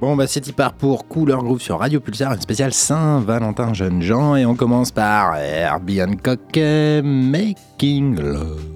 Bon bah c'est y part pour Couleur Groove sur Radio Pulsar, une spéciale Saint-Valentin Jeune Jean et on commence par Herbie Hancock Making Love.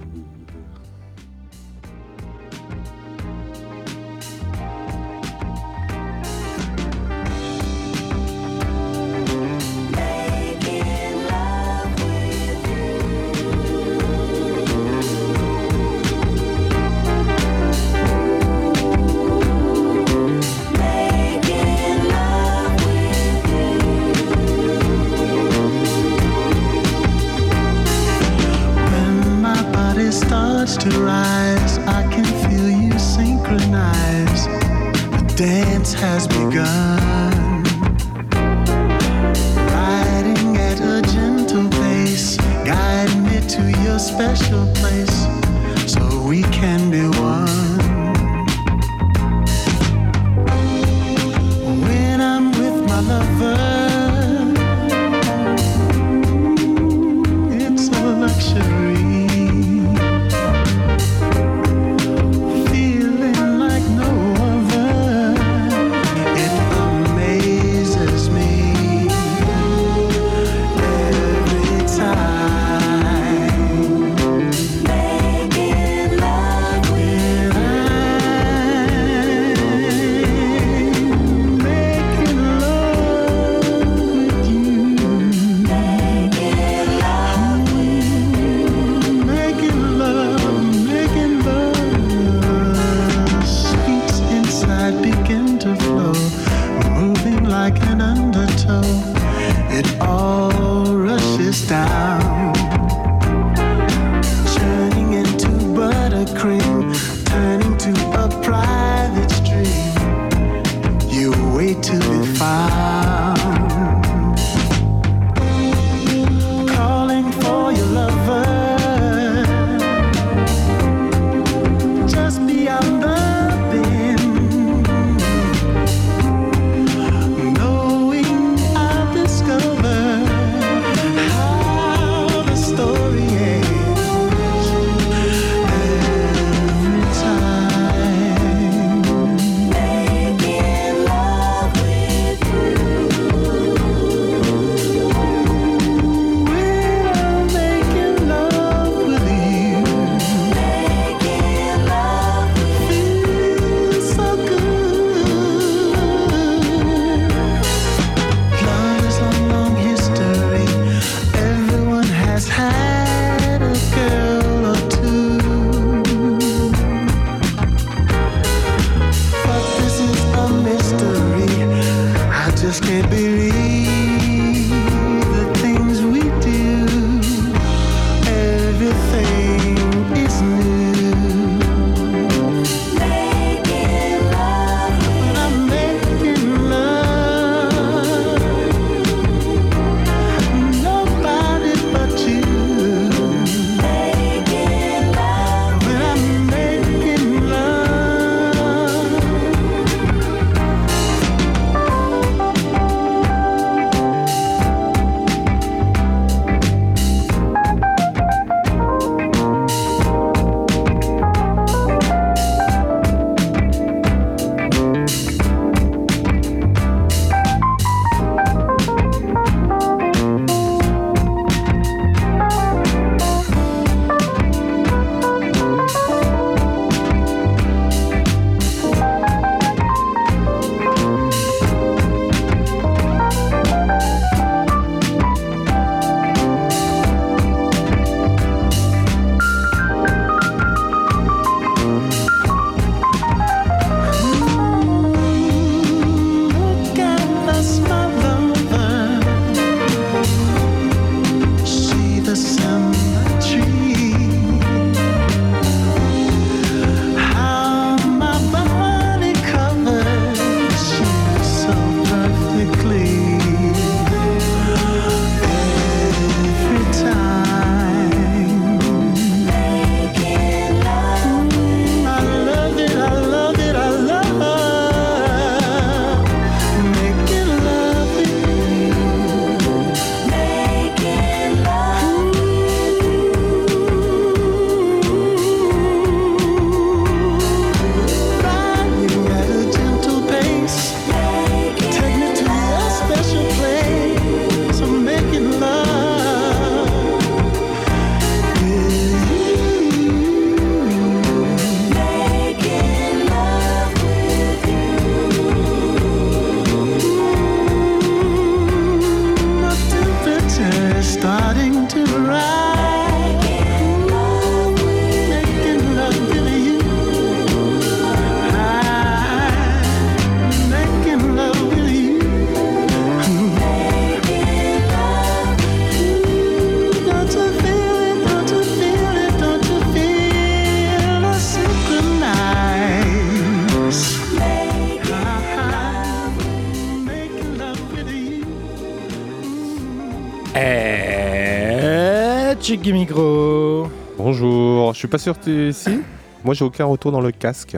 Suis pas sûr que ici. Moi j'ai aucun retour dans le casque.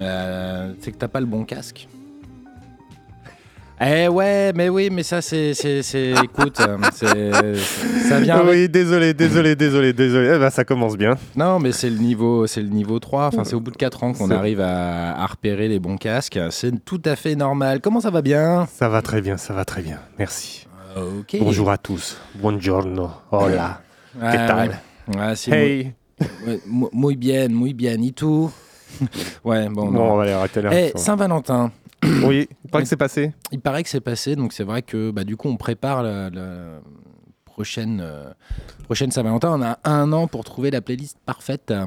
Euh, c'est que t'as pas le bon casque. Eh ouais, mais oui, mais ça c'est, c'est, c'est- écoute, euh, c'est- ça vient. avec- oui, désolé, désolé, désolé, désolé. Eh ben, ça commence bien. Non, mais c'est le niveau, c'est le niveau 3. Enfin, c'est au bout de 4 ans qu'on C'est- arrive à, à repérer les bons casques. C'est tout à fait normal. Comment ça va bien? Ça va très bien, ça va très bien. Merci. Ok. Bonjour à tous. Buongiorno. Hola. Que tal? Ouais. Ouais, c'est Hey. Muy bien, muy bien. Et tout? Ouais, bon. Bon, non. on va aller arrêter là. Eh, Saint-Valentin. Oui, il paraît que c'est passé. Il paraît que c'est passé, donc c'est vrai que bah, du coup on prépare la, la prochaine, euh, prochaine Saint-Valentin. On a un an pour trouver la playlist parfaite euh,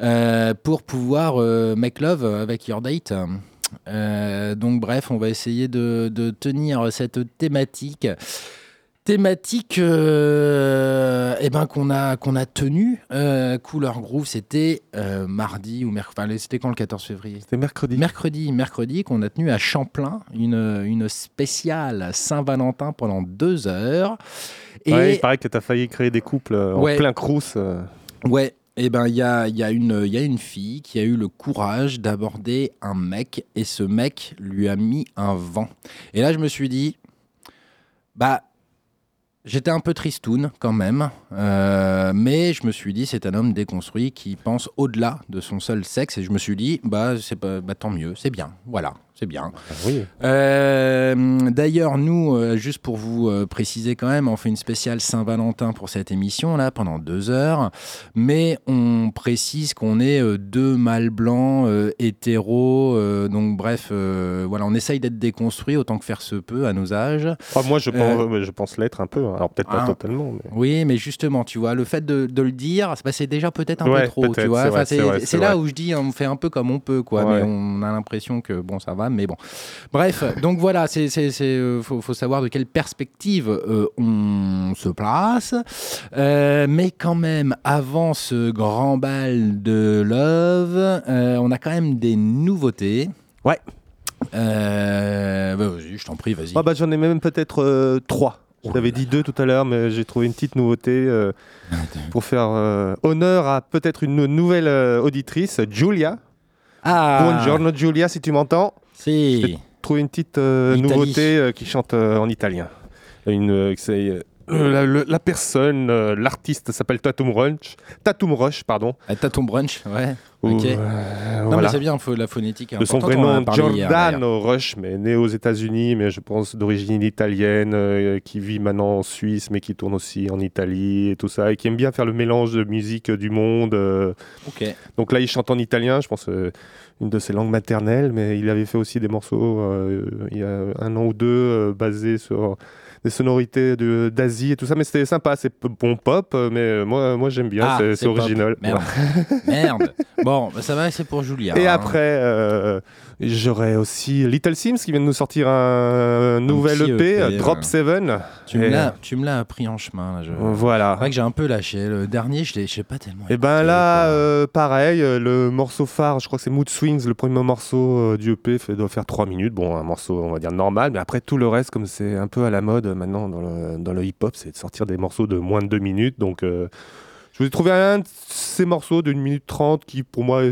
euh, pour pouvoir euh, make love avec your date. Donc bref, on va essayer de, de tenir cette thématique. Thématique euh, eh ben, qu'on a, qu'on a tenue. Euh, Couleur Groove, c'était euh, mardi ou mercredi. Enfin, c'était quand le 14 février? C'était mercredi. Mercredi, mercredi, qu'on a tenu à Champlain, une, une spéciale Saint-Valentin pendant deux heures. Et Ouais, il paraît que tu as failli créer des couples euh, Ouais. en plein crous. euh. ouais, eh ben il y a, y, a y a une fille qui a eu le courage d'aborder un mec et ce mec lui a mis un vent. Et là, je me suis dit, bah. J'étais un peu tristoun quand même, euh, mais je me suis dit c'est un homme déconstruit qui pense au-delà de son seul sexe et je me suis dit bah c'est bah, tant mieux c'est bien voilà c'est bien Ah oui. Euh, D'ailleurs, nous, euh, juste pour vous euh, préciser quand même, on fait une spéciale Saint-Valentin pour cette émission là pendant deux heures, mais on précise qu'on est deux mâles blancs hétéros, donc bref, voilà, on essaye d'être déconstruit autant que faire se peut à nos âges. Ah, moi, je pense, je pense l'être un peu. hein. Alors, peut-être pas Ah. totalement. Mais... Oui, mais justement, tu vois, le fait de, de le dire, c'est- bah, c'est déjà peut-être un Ouais, peu trop, tu vois. c'est Enfin, là où je dis, on fait un peu comme on peut, quoi. Ouais. Mais on a l'impression que bon, ça va, mais bon. Bref, donc voilà, c'est, c'est, c'est, euh, faut, faut savoir de quelle perspective euh, on se place. Euh, mais quand même, avant ce grand bal de love, euh, on a quand même des nouveautés. Ouais. Bah, vas-y, je t'en prie, vas-y. Ah bah, J'en ai même peut-être trois. Je Oh t'avais dit deux tout à l'heure, mais j'ai trouvé une petite nouveauté euh, pour faire euh, honneur à peut-être une nouvelle euh, auditrice, Julia. ah, Buongiorno Julia, si tu m'entends. Si. Trouvé une petite euh, nouveauté euh, qui chante euh, en italien. Une, c'est, la, la personne, euh, l'artiste s'appelle Tatum Rush. Tatum Rush, pardon. Ah, T'as ton brunch, ouais. Ou, Ok. euh, Non, voilà. mais c'est bien, faut, la phonétique est De son vrai nom. Giordano Rush, mais né aux États-Unis, mais je pense d'origine italienne, euh, qui vit maintenant en Suisse, mais qui tourne aussi en Italie et tout ça, et qui aime bien faire le mélange de musique du monde. Ok. Donc là, il chante en italien, je pense une de ses langues maternelles, mais il avait fait aussi des morceaux euh, il y a un an ou deux euh, basés sur des sonorités de- d'Asie et tout ça, mais c'était sympa, c'est bon pop, euh, mais euh, moi, moi j'aime bien, Ah, c'est- original. Merde. Merde. Bon, bah, ça va, c'est pour Julia. Et hein. après, euh, j'aurais aussi Little Sims qui vient de nous sortir un, nouvel EP, EP, euh, Drop ouais. 7. tu me l'as, tu me l'as appris en chemin. Là, je... C'est Voilà. vrai que j'ai un peu lâché. Le dernier, je l'ai, je l'ai pas tellement. Et ben écouté, là, euh, pareil, le morceau phare, je crois que c'est Mood Swings, le premier morceau du EP, fait, doit faire 3 minutes. Bon, un morceau, on va dire normal, mais après tout le reste, comme c'est un peu à la mode maintenant dans le, dans le hip-hop, c'est de sortir des morceaux de moins de 2 minutes. Donc, euh, je vous ai trouvé un de ces morceaux d'une minute 30 qui, pour moi,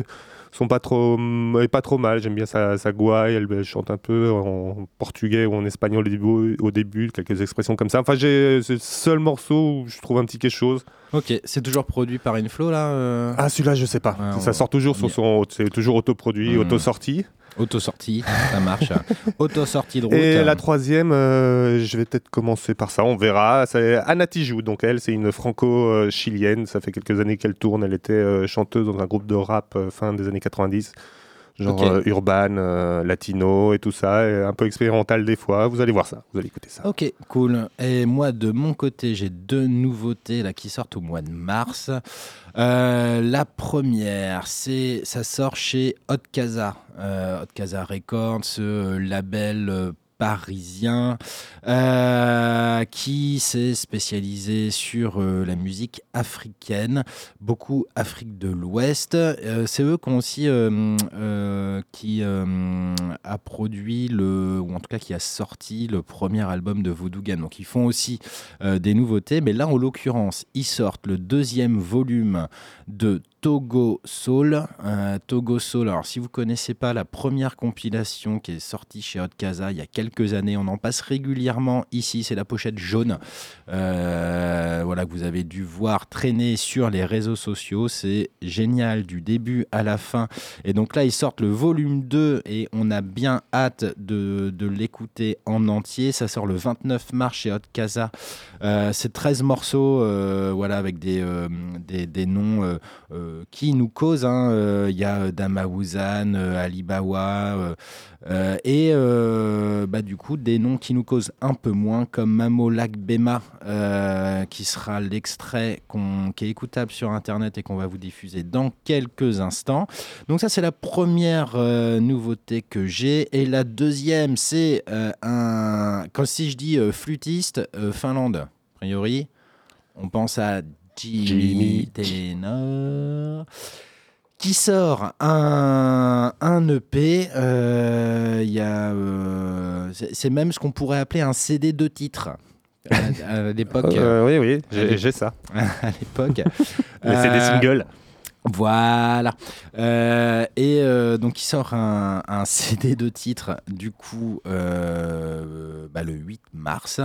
sont pas trop, est pas trop mal. J'aime bien sa, sa gouaille, elle, elle chante un peu en portugais ou en espagnol au début, au début quelques expressions comme ça. Enfin, j'ai- c'est le seul morceau où je trouve un petit quelque chose. Ok, c'est toujours produit par Inflow là. euh, Ah, celui-là, je sais pas. Ouais, ça on- sort toujours sur on son. C'est toujours autoproduit, Hmm. auto-sorti. Auto-sortie, ça marche. Auto-sortie de route. Et la troisième, euh, je vais peut-être commencer par ça, on verra. C'est Anna Tijoux. Donc, elle, c'est une franco-chilienne. Ça fait quelques années qu'elle tourne. Elle était euh, chanteuse dans un groupe de rap euh, fin des années 90. Genre Ok. euh, urban, euh, latino et tout ça. Et un peu expérimental des fois. Vous allez voir ça. Vous allez écouter ça. Ok, cool. Et moi, de mon côté, j'ai deux nouveautés là qui sortent au mois de mars. Euh, la première, c'est ça sort chez Hot Casa, euh, Hot Casa Records, ce label parisien euh, qui s'est spécialisé sur euh, la musique africaine, beaucoup Afrique de l'Ouest. Euh, c'est eux qui ont aussi qui a produit le, ou en tout cas qui a sorti le premier album de Voodoo Gan. Donc ils font aussi des nouveautés, mais là en l'occurrence, ils sortent le deuxième volume de Togo Soul. Euh, Togo Soul, alors si vous connaissez pas la première compilation qui est sortie chez Hot Casa il y a quelques années, on en passe régulièrement ici, c'est la pochette jaune. Euh, voilà, que vous avez dû voir traîner sur les réseaux sociaux. C'est génial du début à la fin. Et donc là, ils sortent le volume 2 et on a bien hâte de, l'écouter en entier. Ça sort le 29 mars chez Hot Casa. Euh, c'est 13 morceaux, voilà, avec des, des, noms qui nous causent. hein. Euh, Il y a Damaouzan, euh, Alibawa, euh, euh, et euh, bah, du coup des noms qui nous causent un peu moins, comme Mamo Lac Bema, euh, qui sera l'extrait qu'on- qui est écoutable sur Internet et qu'on va vous diffuser dans quelques instants. Donc ça, c'est la première euh, nouveauté que j'ai. Et la deuxième, c'est euh, un... Quand si je dis euh, flûtiste, euh, Finlande, a priori, on pense à Jimmy qui sort un, un EP. euh, y a, euh, c'est même ce qu'on pourrait appeler un CD de titres. À, à l'époque, Euh, oui, oui, j'ai ça. à l'époque. Mais c'est des singles. Voilà. Euh, et euh, donc, il sort un, CD de titre, du coup, euh, bah, le 8 mars.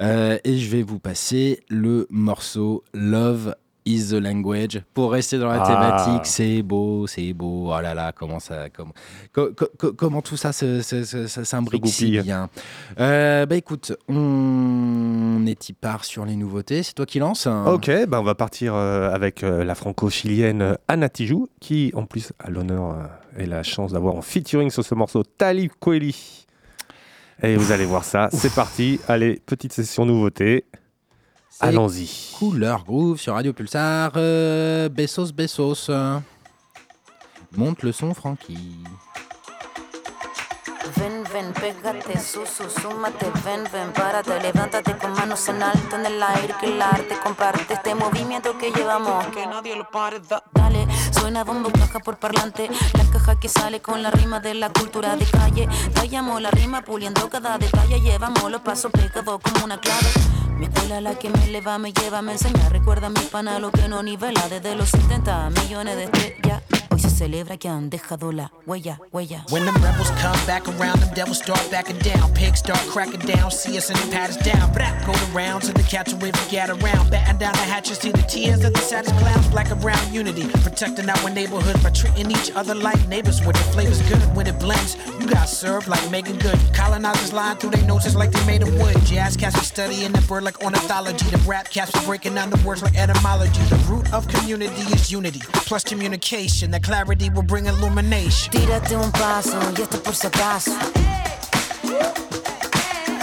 Et je vais vous passer le morceau Love is the language. Pour rester dans la Ah. thématique, c'est beau, c'est beau. Oh là là, comment ça, comment, co- co- co- comment tout ça s'imbrique si bien. Euh, bah écoute, on est y part sur les nouveautés. C'est toi qui lance hein Ok, bah on va partir euh, avec euh, la franco-chilienne Anna Tijoux, qui en plus a l'honneur euh, et la chance d'avoir en featuring sur ce morceau Talib Kweli. Et vous allez voir ça, c'est parti. Allez, petite session nouveauté. Allons-y. Couleur Groove sur Radio Pulsar. Euh, Bessos, Bessos. Monte le son, Francky. Ven, ven, pégate, su, su, súmate, ven, ven, párate, levántate con manos en alto en el aire, que el arte comparte este movimiento que llevamos, que nadie lo pare, da- dale, suena bombo, caja por parlante, la caja que sale con la rima de la cultura de calle, tallamos la rima puliendo cada detalle, llevamos los pasos pegados como una clave. Mi escuela la que me eleva, me lleva, me enseña, recuerda mi pana lo que no nivela. Desde los 70 millones de estrellas. Hoy se celebra que han dejado la huella, huella. When the rebels come back around, them devils start backing down. Pigs start cracking down, see us and they pat down. I go around to the catch a wave get around. Batten down the hatches, see the tears of the saddest clowns. Black and brown unity, protecting our neighborhood by treating each other like neighbors. When the flavor's good, when it blends, you got served like making good. Colonizers lying through their noses like they made of wood. Jazz cats be studying the word like ornithology. The rap cats be breaking down the words like etymology. The root of community is unity, plus communication. That clarity will bring illumination. Tírate un paso y esto por si acaso.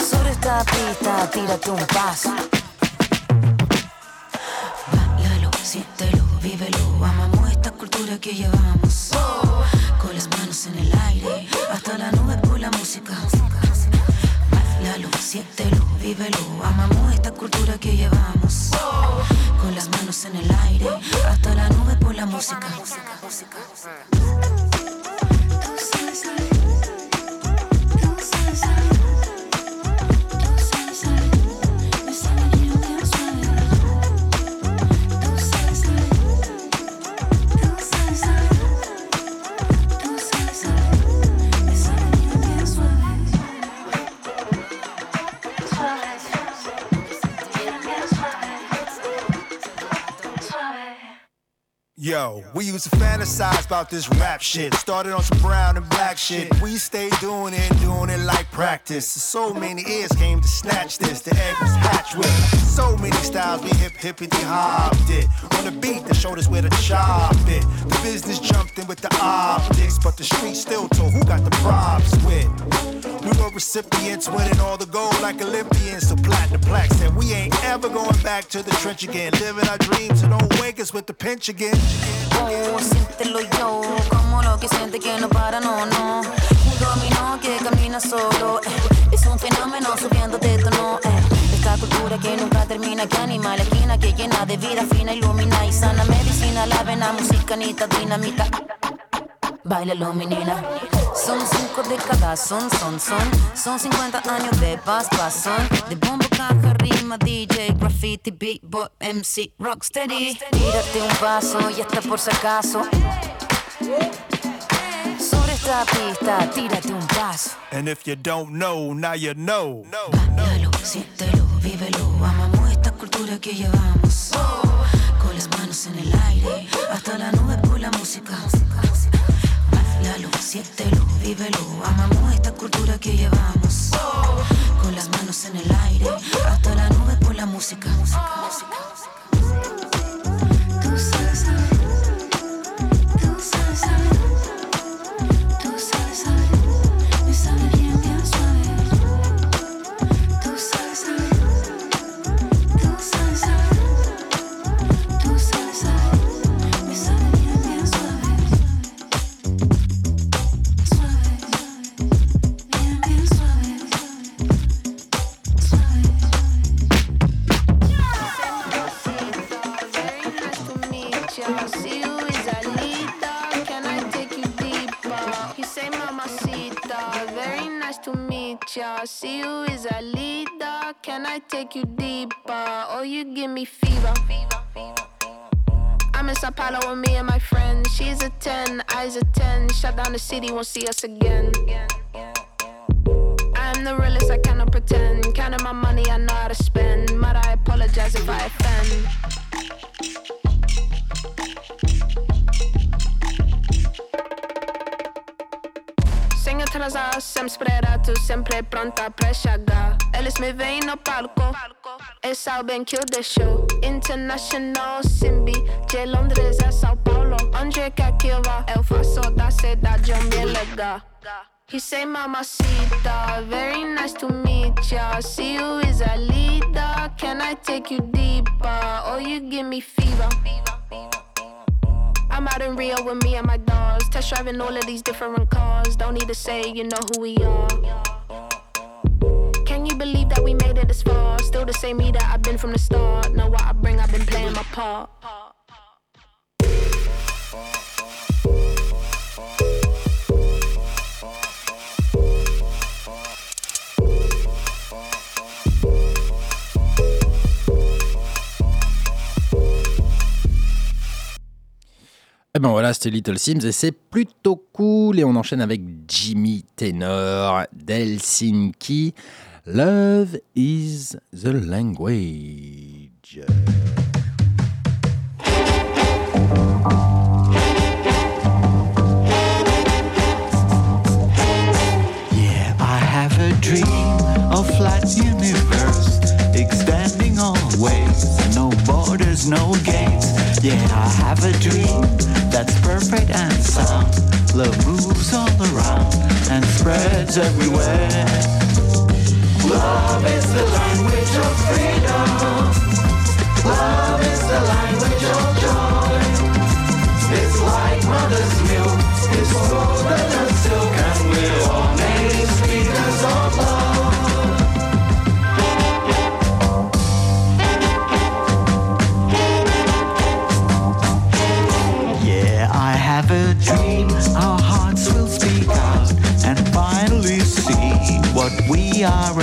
Sobre esta pista, tírate un paso. Báilalo, siéntelo, vívelo. Amamos esta cultura que llevamos. Con las manos en el aire, hasta la nube por la música. Báilalo, siéntelo, vívelo. Amamos esta cultura que llevamos. Con las manos en el aire, hasta la nube por la música. Yo, we used to fantasize about this rap shit. Started on some brown and black shit. We stayed doing it, doing it like practice. So many ears came to snatch this. The egg was hatched with so many styles. We hip hippity hopped it. On the beat, the showed us where to chop it. The business jumped in with the optics, but the street still told who got the props with. We were recipients winning all the gold like Olympians. So platinum plaque said we ain't ever going back to the trench again. Living our dreams, so don't wake us with the pinch again. Oh, siéntelo yo, como lo que siente que no para, no, no. Un dominó que camina solo, eh. es un fenómeno subiendo de tono. Eh. Esta cultura que nunca termina, que anima la esquina, que llena de vida fina, ilumina y sana medicina, la vena, música, nita, dinamita. Bailalo, menina. Son cinco décadas, son, son, son. Son 50 años de paz, son. De bombo, caja, rima, DJ, graffiti, beatboy, MC, rocksteady. Tírate un paso y hasta por si acaso. Sobre esta pista, tírate un paso. And if you don't know, now you know. Bailalo, siéntelo, vívelo. Amamos que llevamos. Con las manos en el aire, hasta la nube por la música. Bailalo, siéntelo, vívelo. Amamos esta cultura que llevamos. Con las manos en el aire, hasta la nube por la música. Ya. See you is leader. Can I take you deeper? Oh, you give me fever. I'm in Sao Paulo with me and my friends. She's a 10, I's a 10. Shut down the city, won't see us again. I'm the realest, I cannot pretend. Counting my money, I know how to spend. Might I apologize if I offend? Atrasar, sempre esperato, sempre pronta pra chegar. Eles me veem no palco, eles sabem que eu deixo. International, Simbi, de Londres a São Paulo. Onde quer que eu vá, eu faço da cidade um me legal. He say mamacita, very nice to meet ya. See you is a leader, can I take you deeper? Oh, you give me fever. I'm out in Rio with me and my dogs, test driving all of these different cars. Don't need to say, you know who we are. Can you believe that we made it this far? Still the same me that I've been from the start. Know what I bring, I've been playing my part. Et ben voilà, c'était Little Sims et c'est plutôt cool. Et on enchaîne avec Jimmy Tenor d'Helsinki. Love is the language. Yeah, I have a dream of flat universe extending always, borders, no gates. Yeah, I have a dream that's perfect and sound. Love moves all around and spreads everywhere. Love is the language of freedom. Love is the language of joy. It's like mother's milk. It's smoother than silk, and we're all native are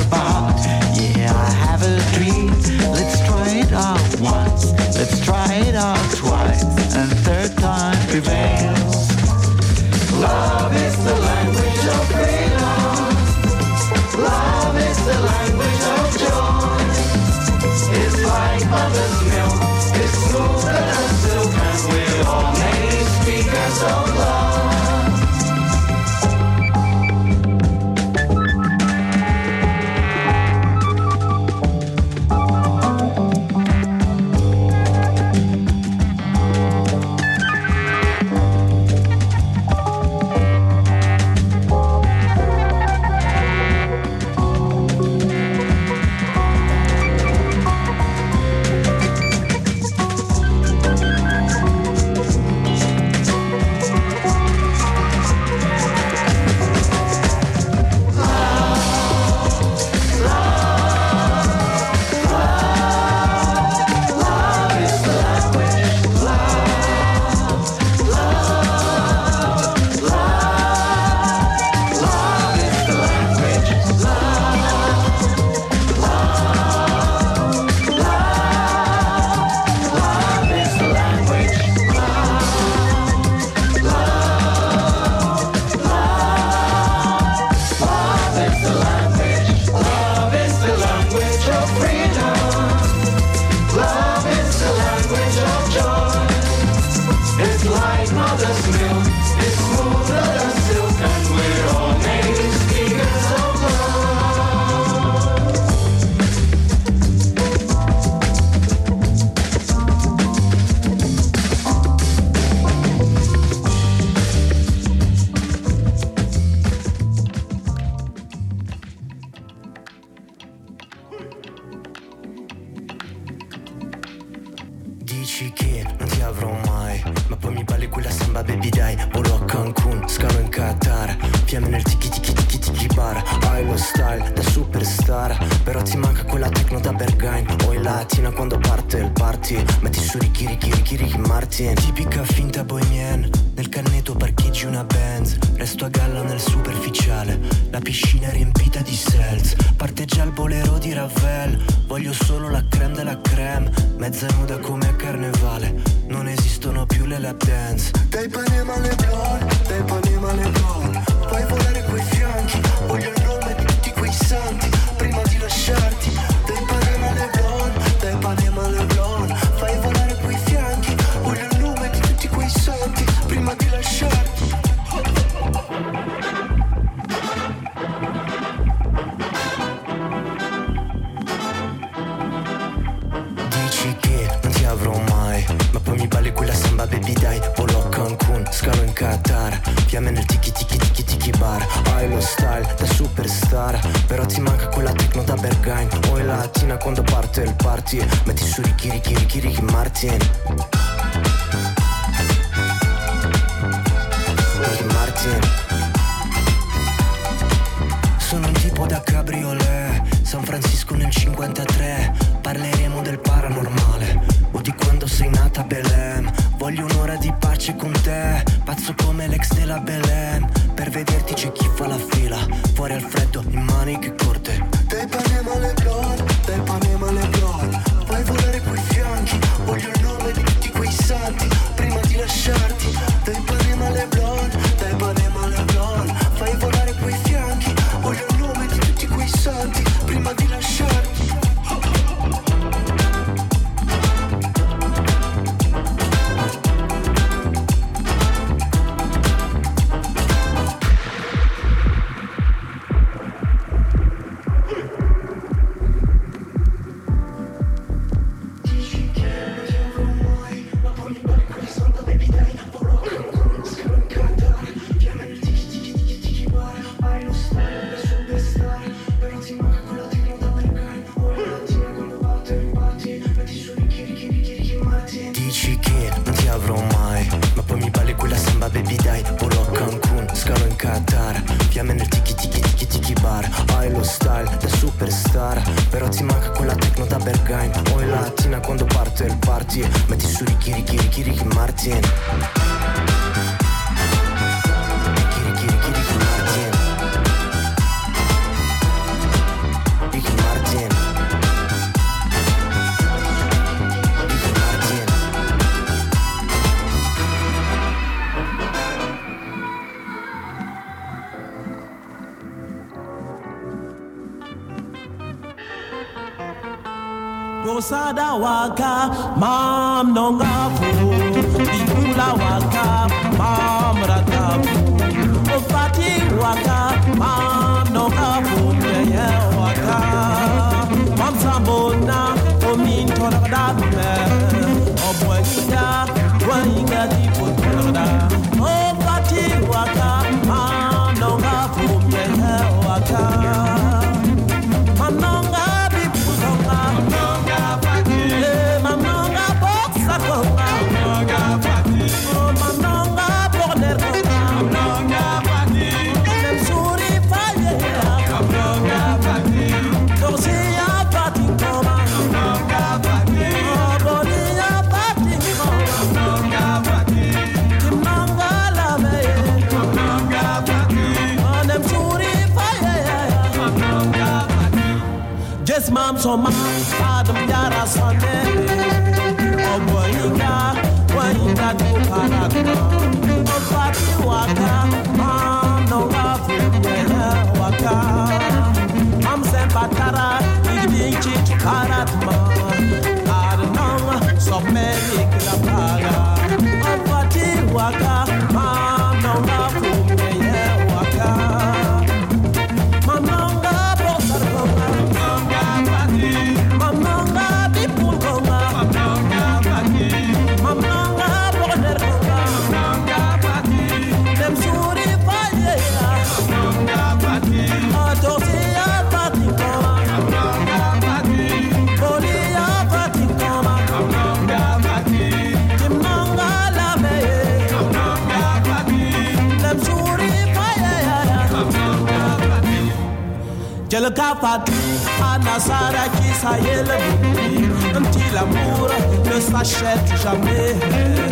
della Belen. Per vederti c'è chi fa la fila Fuori al freddo in maniche corte. Dai Panema alle blonde, dai Panema alle blonde Fai volare coi fianchi Voglio il nome di tutti quei santi. Prima di lasciarti Dai Panema le blonde waka, ma arms on my Quelqu'un parti à Nazara qui ça y est ne s'achète jamais.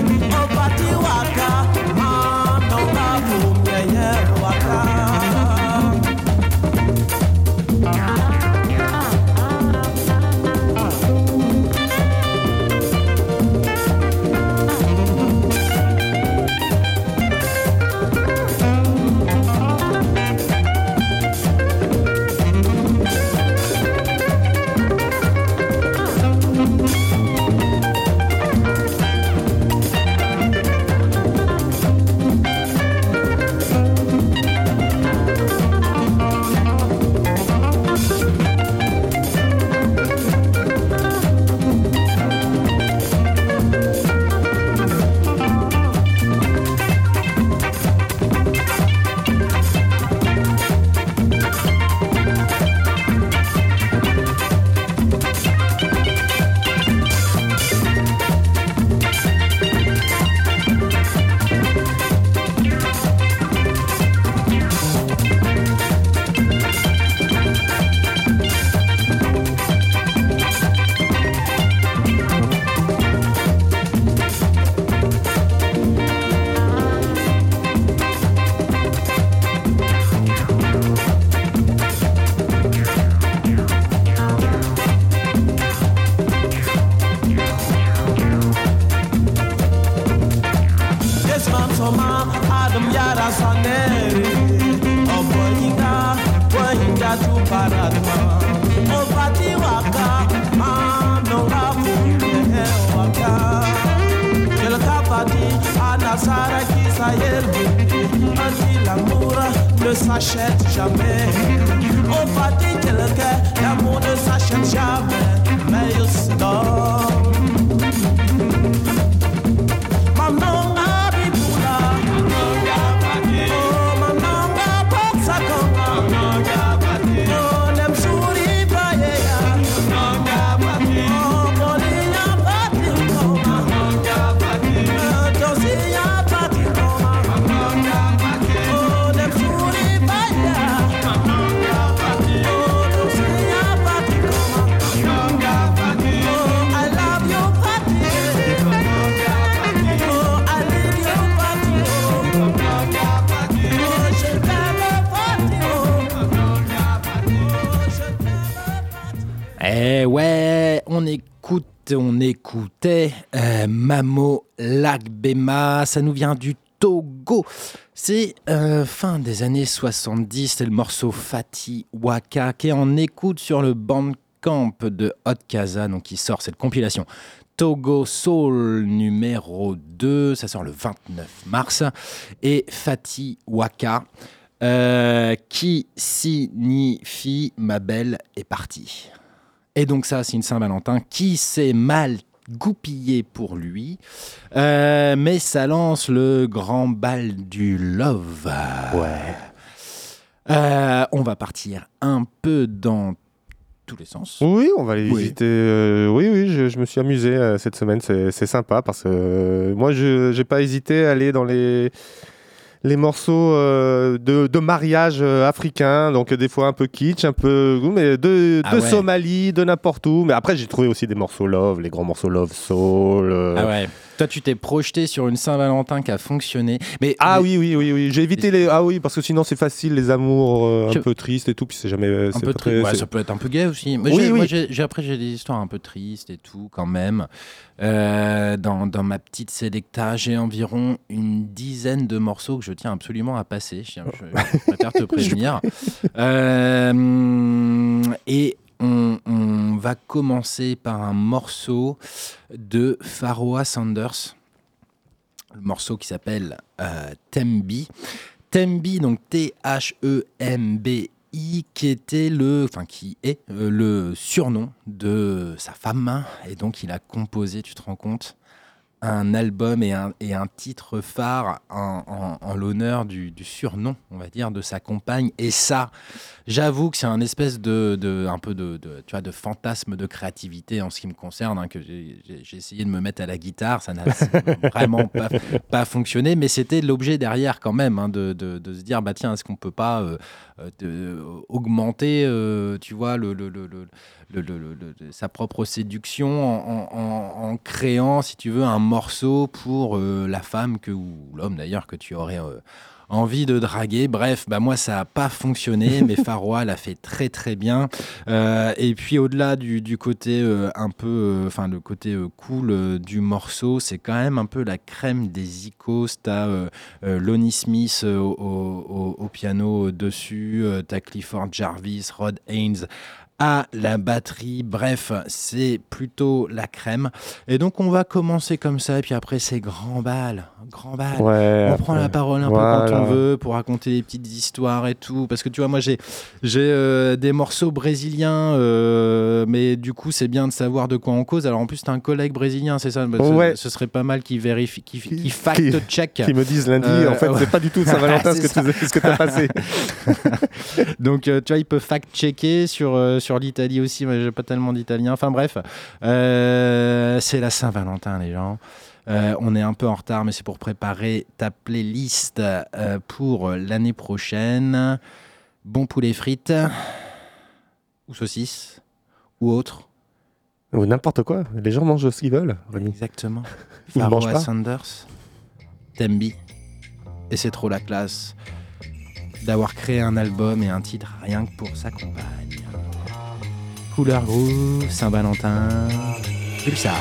Ça nous vient du Togo. C'est euh, fin des années 70, c'est le morceau Fati Waka qui est en écoute sur le Bandcamp de Hot Casa, donc qui sort cette compilation. Togo Soul numéro 2, ça sort le 29 mars. Et Fati Waka, euh, qui signifie ma belle est partie. Et donc ça, c'est une Saint-Valentin qui s'est mal goupillé pour lui, Euh, mais ça lance le grand bal du love. Ouais. Euh, on va partir un peu dans tous les sens. Oui, on va aller Oui. visiter. euh, oui, oui, je, je me suis amusé cette semaine. C'est c'est sympa parce que moi, je n'ai pas hésité à aller dans les, les morceaux euh, de, de mariage euh, africains. Donc, euh, des fois un peu kitsch, un peu. Mais de, Ah de ouais. Somalie, de n'importe où. Mais après, j'ai trouvé aussi des morceaux love, les grands morceaux love soul. euh, Ah ouais. Toi, tu t'es projeté sur une Saint-Valentin qui a fonctionné. Mais Ah oui, oui, oui, oui. J'ai évité les. Ah oui, parce que sinon c'est facile, les amours euh, un Je- peu tristes et tout. Puis c'est jamais. un peu très... ouais, ça peut être un peu gay aussi. Moi, Oui, oui. moi, après, j'ai des histoires un peu tristes et tout, quand même. Euh, dans, dans ma petite sélecta, j'ai environ une dizaine de morceaux que je tiens absolument à passer. Je, je- je préfère te prévenir. Euh, et on, on va commencer par un morceau de Pharoah Sanders. Le morceau qui s'appelle euh, Tembi. Tembi, donc T-H-E-M-B-I, qui était le, enfin qui est euh, le surnom de sa femme, et donc il a composé, tu te rends compte, un album et un, et un titre phare en, en- en l'honneur du, du surnom, on va dire, de sa compagne. Et ça, j'avoue que c'est un espèce de, de- un peu de, de- tu vois, de fantasme de créativité en ce qui me concerne, hein, que j'ai essayé de me mettre à la guitare, ça n'a vraiment pas, pas fonctionné, mais c'était l'objet derrière quand même, hein, de, se dire, bah tiens, est-ce qu'on peut pas euh, euh, de- augmenter, euh, tu vois, le, le- le- le- le- le- sa propre séduction en, en- en- en créant, si tu veux, un morceau pour euh, la femme que, ou l'homme d'ailleurs que tu aurais euh, envie de draguer. Bref, bah moi ça n'a pas fonctionné, mais Faroua l'a fait très très bien. Euh, et puis au-delà du, du côté euh, un peu, euh, enfin le côté cool du morceau, c'est quand même un peu la crème des icos. T'as Lonnie Smith au, au- au piano dessus, t'as Clifford Jarvis, Rod Haynes à la batterie. Bref, c'est plutôt la crème. Et donc on va commencer comme ça, et puis après c'est grand bal, grand bal. Ouais, on prend la parole un peu quand on veut pour raconter des petites histoires et tout. Parce que tu vois, moi j'ai euh, des morceaux brésiliens, euh, mais du coup c'est bien de savoir de quoi on cause. Alors en plus t'as un collègue brésilien, c'est ça? Bah, ce, Ouais. ce serait pas mal qu'il vérifie, qu'il Qui- qu'il fact-check. Qui me disent lundi, Euh, en fait, ouais. c'est pas du tout Saint-Valentin ce C'est que tu ce as passé. Donc, tu vois, il peut fact-checker sur, euh, sur l'Italie aussi. Moi, j'ai pas tellement d'italien. Enfin, bref, Euh, c'est la Saint-Valentin, les gens. Euh, on est un peu en retard, mais c'est pour préparer ta playlist euh, pour l'année prochaine. Bon poulet frites, ou saucisses, ou autre. Ou n'importe quoi. Les gens mangent ce qu'ils veulent, Rémi. Exactement. Pas. Sanders, Tembi. Et c'est trop la classe d'avoir créé un album et un titre rien que pour sa compagne. Couleur Groove, Saint-Valentin, Pulsar.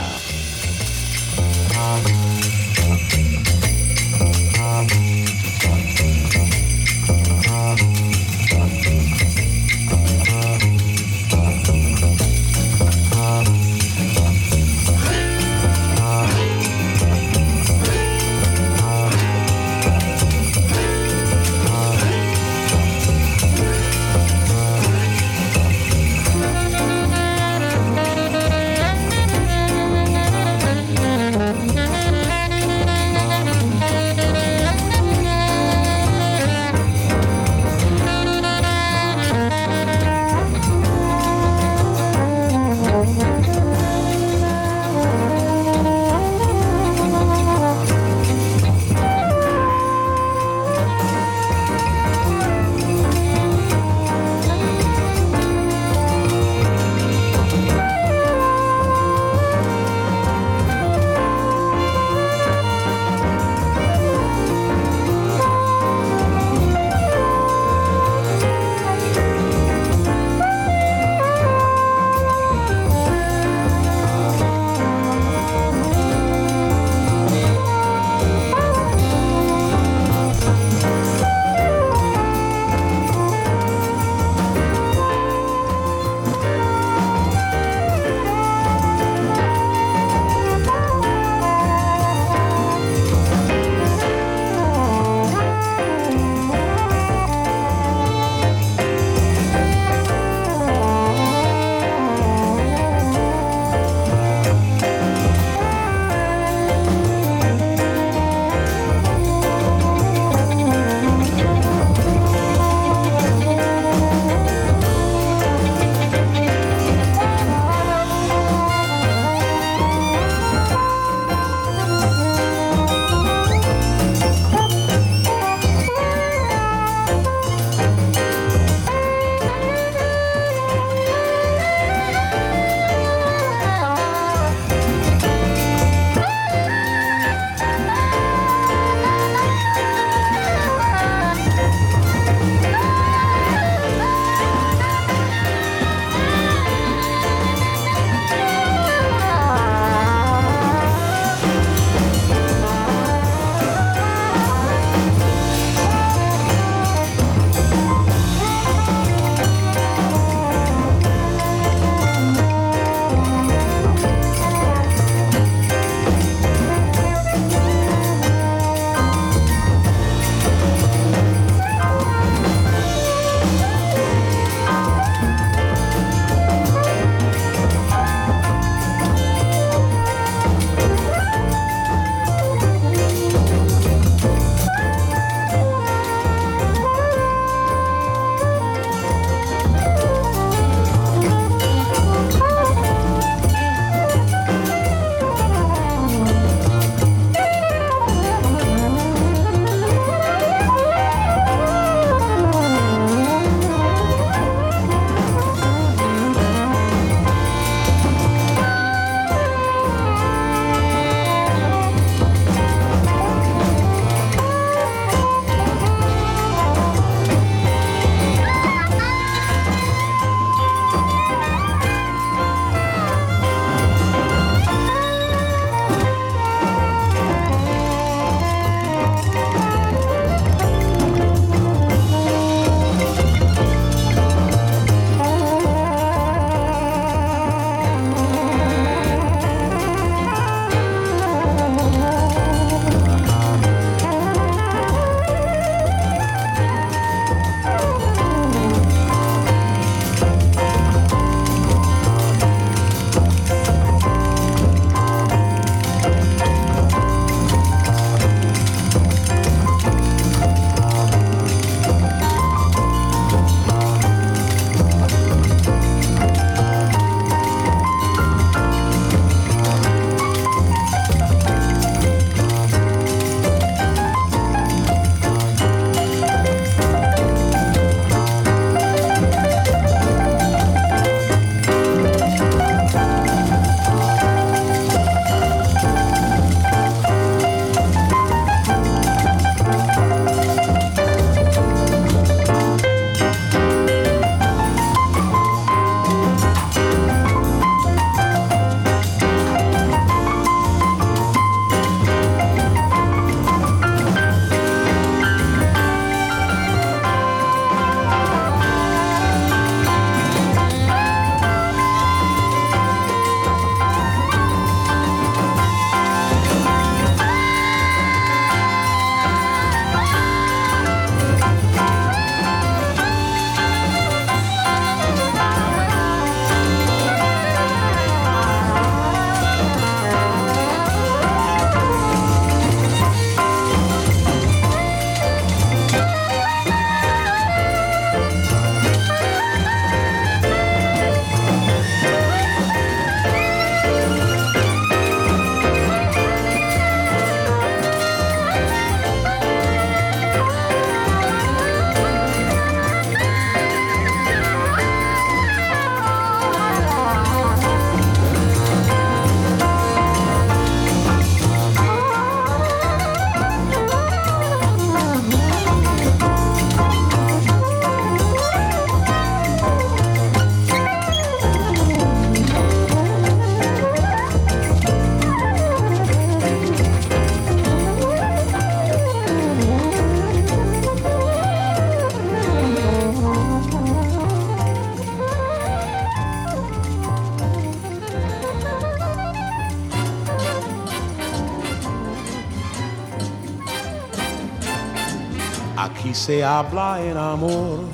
Se habla en amor,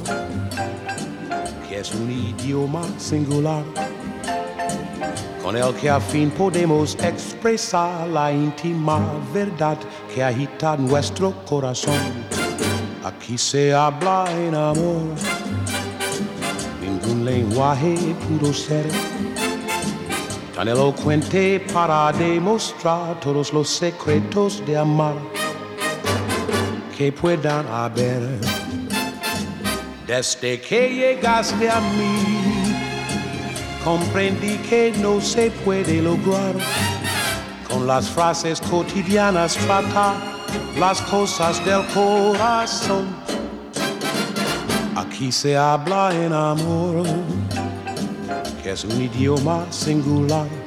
que es un idioma singular, con el que al fin podemos expresar la íntima verdad que agita nuestro corazón. Aquí se habla en amor, ningún lenguaje pudo ser tan elocuente para demostrar todos los secretos de amar que puedan haber. Desde que llegaste a mí, comprendí que no se puede lograr con las frases cotidianas tratar las cosas del corazón. Aquí se habla en amor, que es un idioma singular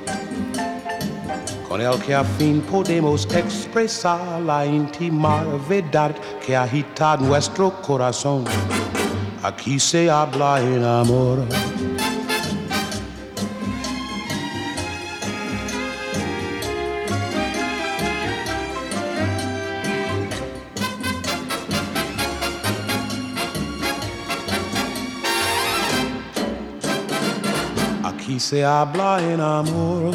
con el que a fin podemos expresar la íntima verdad que agita nuestro corazón. Aquí se habla en amor. Aquí se habla en amor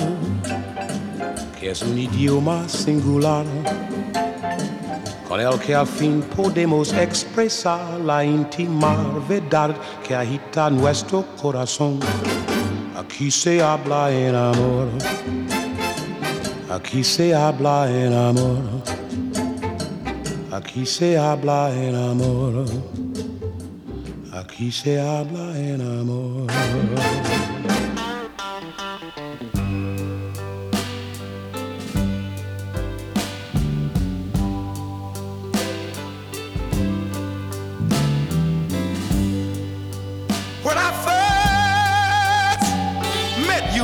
es un idioma singular, con el que al fin podemos expresar la íntima verdad que agita nuestro corazón. Aquí se habla en amor, aquí se habla en amor, aquí se habla en amor, aquí se habla en amor.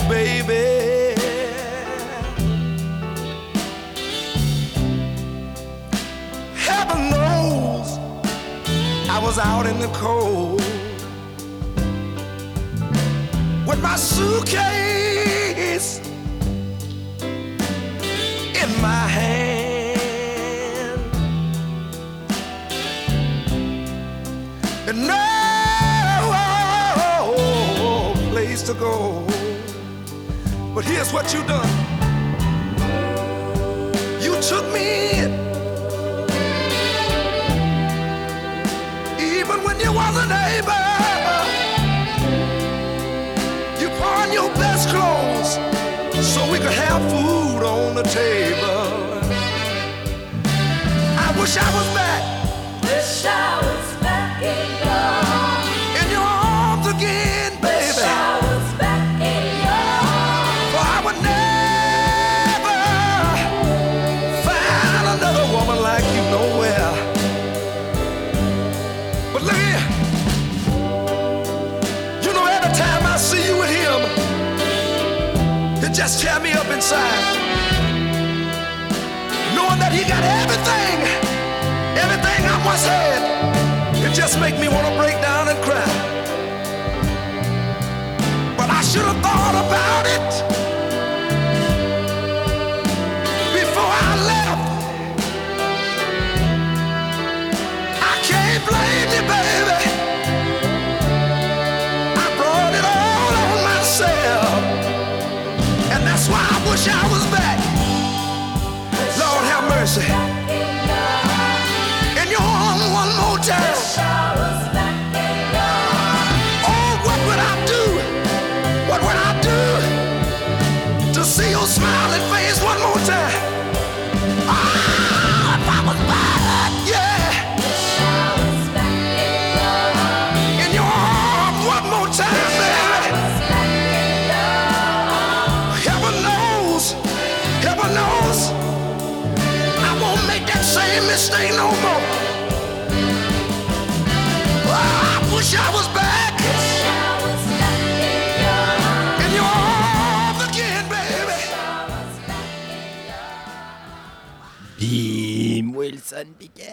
Baby, heaven knows I was out in the cold with my suitcase in my hand. And no place to go. But here's what you done. You took me in. Even when you wasn't able. You pawned your best clothes so we could have food on the table. I wish I was back. I once it just make me want to break down and cry. But I should have thought about it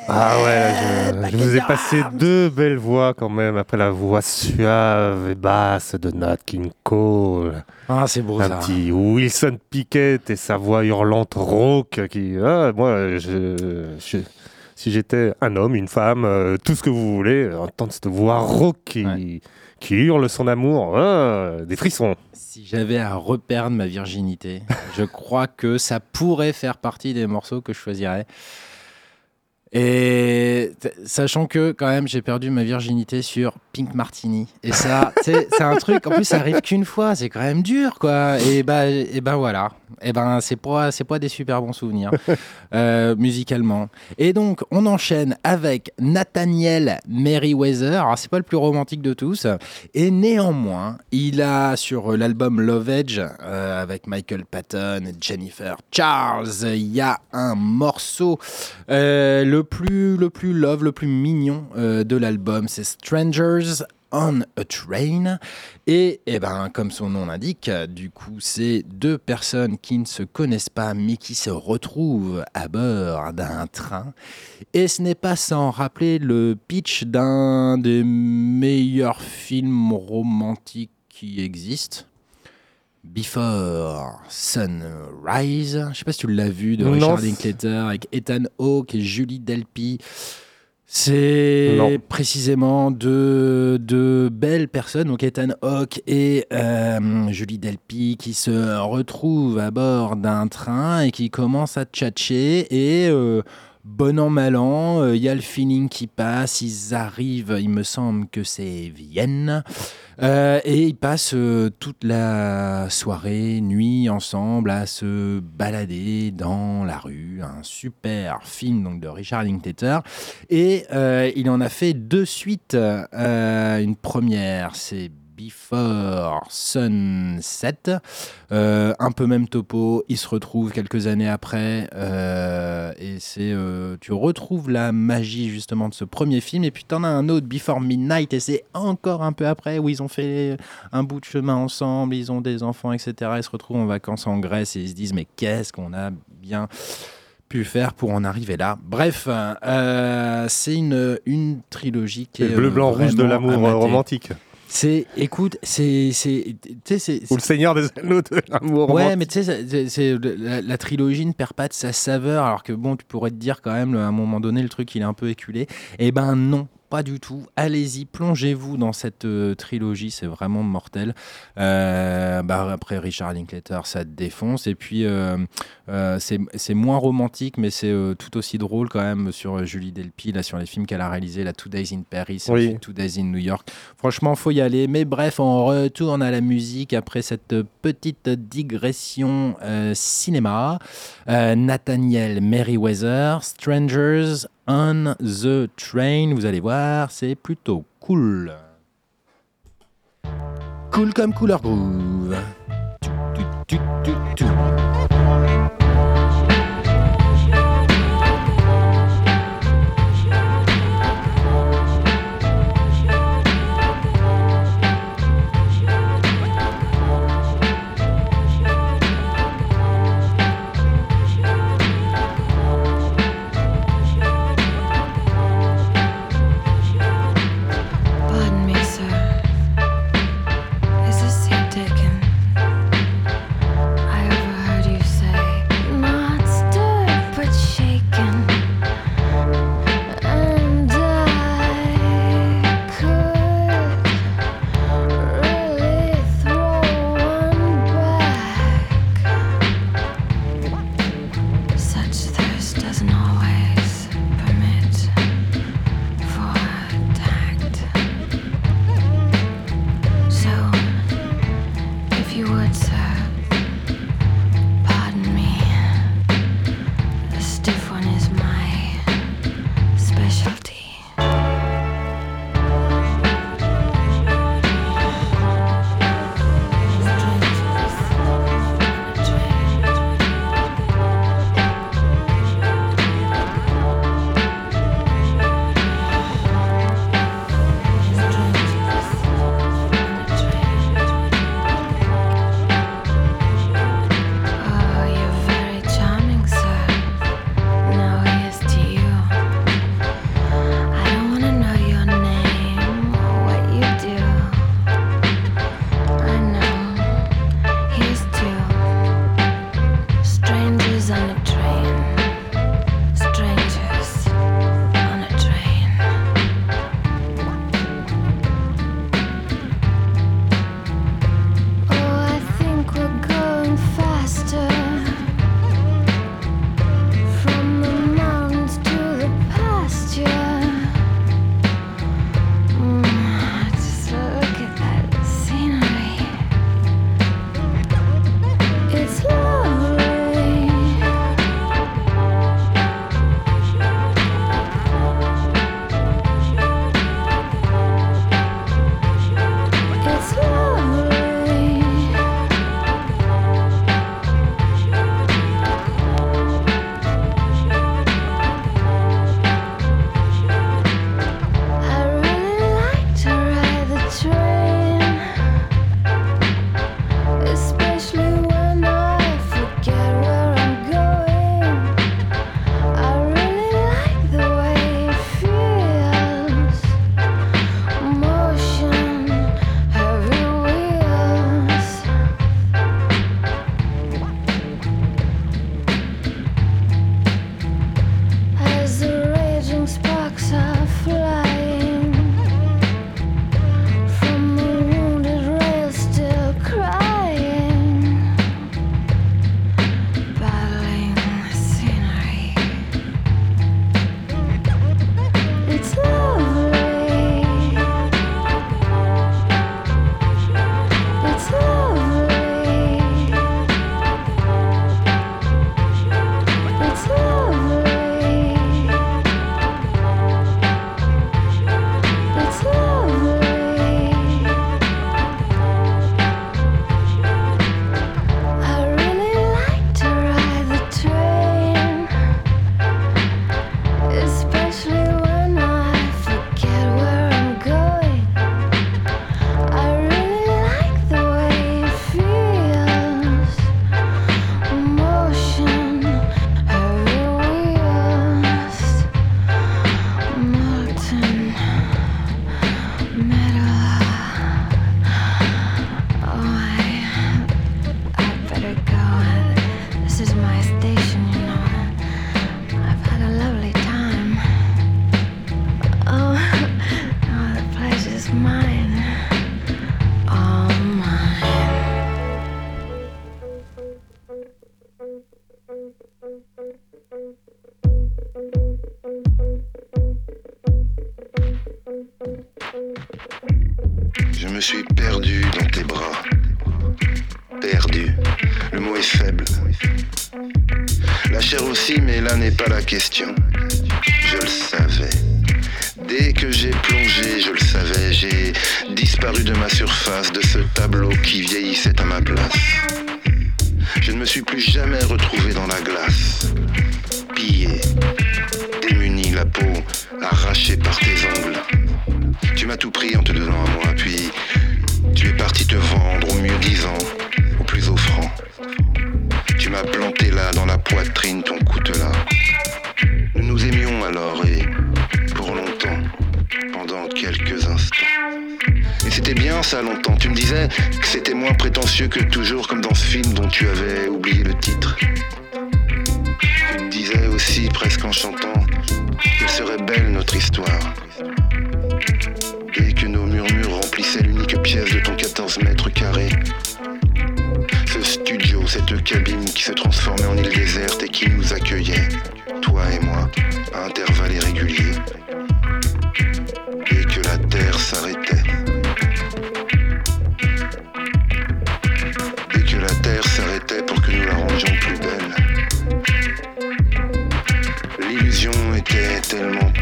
Ah ouais, je, je vous ai passé deux belles voix quand même, après la voix suave et basse de Nat King Cole. Ah, c'est beau Un ça. petit Wilson Pickett et sa voix hurlante rauque qui... Ah, moi, je, je, si j'étais un homme, une femme, euh, tout ce que vous voulez, entendre cette voix rauque qui, qui hurle son amour, ah, des frissons. Si j'avais à reperdre ma virginité, je crois que ça pourrait faire partie des morceaux que je choisirais. Et sachant que quand même j'ai perdu ma virginité sur Pink Martini. Et ça c'est un truc en plus ça arrive qu'une fois c'est quand même dur quoi. Et bah et ben voilà. Et ben c'est pas c'est pas des super bons souvenirs euh, musicalement. Et donc on enchaîne avec Nathaniel Merriweather. Alors c'est pas le plus romantique de tous. Et néanmoins il a sur l'album Love Edge euh, avec Michael Patton et Jennifer Charles il y a un morceau euh, le plus le plus love le plus mignon euh, de l'album c'est Strangers on a Train. Et eh ben comme son nom l'indique du coup c'est deux personnes qui ne se connaissent pas mais qui se retrouvent à bord d'un train. Et ce n'est pas sans rappeler le pitch d'un des meilleurs films romantiques qui existent Before Sunrise. Je sais pas si tu l'as vu de. Richard Linklater avec Ethan Hawke et Julie Delpy. C'est précisément deux, deux belles personnes, donc Ethan Hawke et euh, Julie Delpy, qui se retrouvent à bord d'un train et qui commencent à tchatcher. Et euh, bon an, mal an, euh, il y a le feeling qui passe. Ils arrivent, il me semble que c'est Vienne. Euh, et ils passent euh, toute la soirée, nuit ensemble à se balader dans la rue. Un super film donc de Richard Linklater. Et euh, il en a fait deux suites. Euh, une première, c'est Before Sunset. Euh, un peu même topo. Il se retrouve quelques années après. euh, et c'est, euh, tu retrouves la magie justement de ce premier film. Et puis tu en as un autre, Before Midnight. Et c'est encore un peu après où ils ont fait un bout de chemin ensemble. Ils ont des enfants, etc. Ils se retrouvent en vacances en Grèce et ils se disent Mais qu'est-ce qu'on a bien pu faire pour en arriver là? Bref, euh, c'est une, une trilogie qui est le bleu, blanc, rouge de l'amour romantique. C'est, écoute, c'est, Ou le Seigneur des Anneaux de l'amour Ouais, mais tu sais, la trilogie ne perd pas de sa saveur, alors que bon, tu pourrais te dire quand même, à un moment donné, le truc il est un peu éculé. Eh ben non, pas du tout. Allez-y, plongez-vous dans cette euh, trilogie, c'est vraiment mortel. Euh, bah, après, Richard Linklater, ça te défonce. Et puis, euh, euh, c'est moins romantique, mais c'est euh, tout aussi drôle quand même sur euh, Julie Delpy, là, sur les films qu'elle a réalisés, la Two Days in Paris, Oui. Two Days in New York. Franchement, faut y aller. Mais bref, on retourne à la musique après cette petite digression cinéma. Nathaniel Merriweather, Strangers on the Train. Vous allez voir, c'est plutôt cool. Cool comme Cooler Groove. Tu, tu, tu,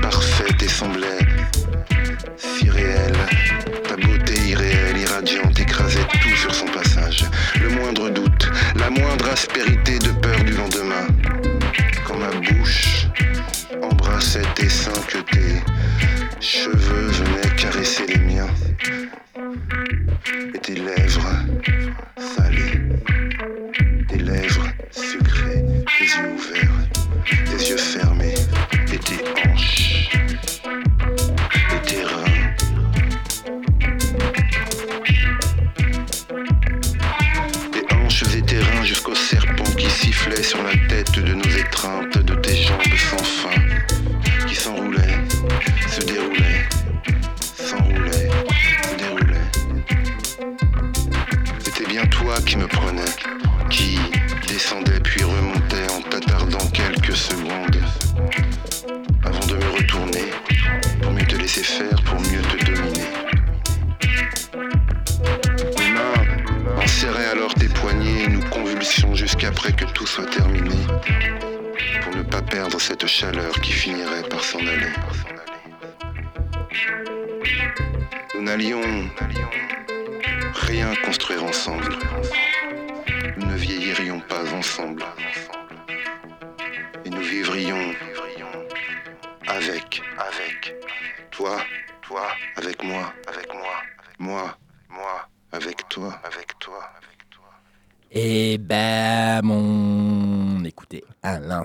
parfaite et semblait si réelle. Ta beauté irréelle, irradiante, écrasait tout sur son passage. Le moindre doute, la moindre aspérité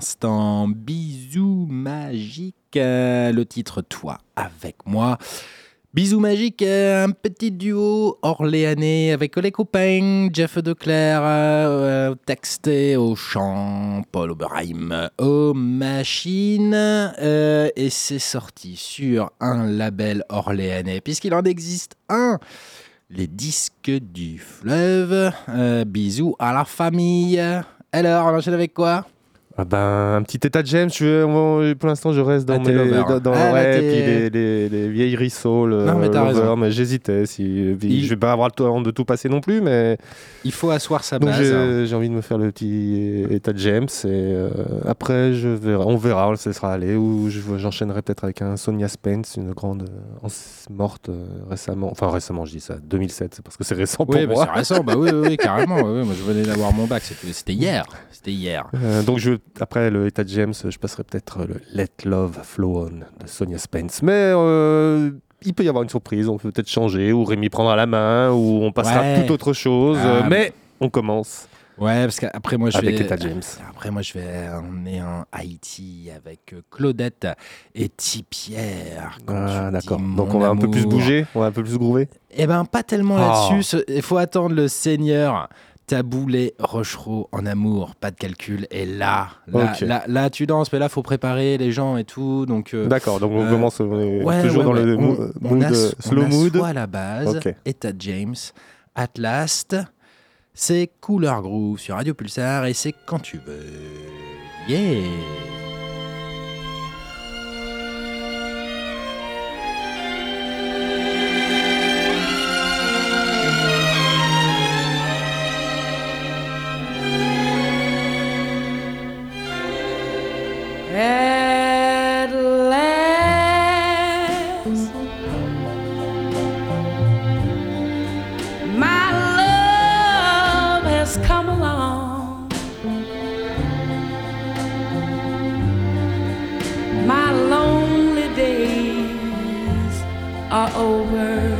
l'instant Bisous magique, euh, le titre Toi avec moi. Bisous magique, euh, un petit duo orléanais avec les copains, Jeff Declerc euh, texte au chant, Paul Oberheim aux machines. et c'est sorti sur un label orléanais, puisqu'il en existe un les disques du fleuve. Euh, bisous à la famille. Alors, on enchaîne avec quoi? Ah ben, un petit état de James, je veux- on- pour l'instant je reste dans Ah, mes dans, dans- Ah, ouais, puis les, les, les vieilleries soul, Non, mais t'as lover, raison. mais j'hésitais si puis Il- je vais pas avoir le temps de tout passer non plus mais Il faut asseoir sa donc base. j'ai j'ai envie de me faire le petit état de James et euh, après je on verra, ce sera aller ou je- j'enchaînerai peut-être avec un Sonia Spence, une grande euh, morte euh, récemment, enfin récemment je dis ça, 2007, c'est parce que c'est récent pour Oui, bah, moi. c'est récent, bah oui, oui, oui, carrément. moi, je venais d'avoir mon bac, c'était c'était hier. C'était hier. Euh, donc je, après le état de James, je passerai peut-être le Let Love Flow On de Sonia Spence. Mais euh, il peut y avoir une surprise, on peut peut-être changer, ou Rémi prendra la main, ou on passera Ouais. à toute autre chose. Ah, euh, mais on commence Ouais, parce qu'après moi je avec vais. James. Après moi je vais emmener en Haïti avec euh, Claudette et Tipierre. Ah, d'accord. Donc on va un peu plus bouger, on va un peu plus groover. Eh ben pas tellement Ah. là-dessus. Il faut attendre le Seigneur. Taboulet, Rochereau en amour, pas de calcul. Et là, là, Ok. là, là, tu danses, mais là, faut préparer les gens et tout. Donc, euh, D'accord, donc on euh, commence on est ouais, toujours ouais, dans ouais. le on mood euh, slow on mood. assoit la base. Ok. État James, At Last, c'est Couleur Groove sur Radio Pulsar et c'est quand tu veux. Yeah! at last. My love has come along. My lonely days are over.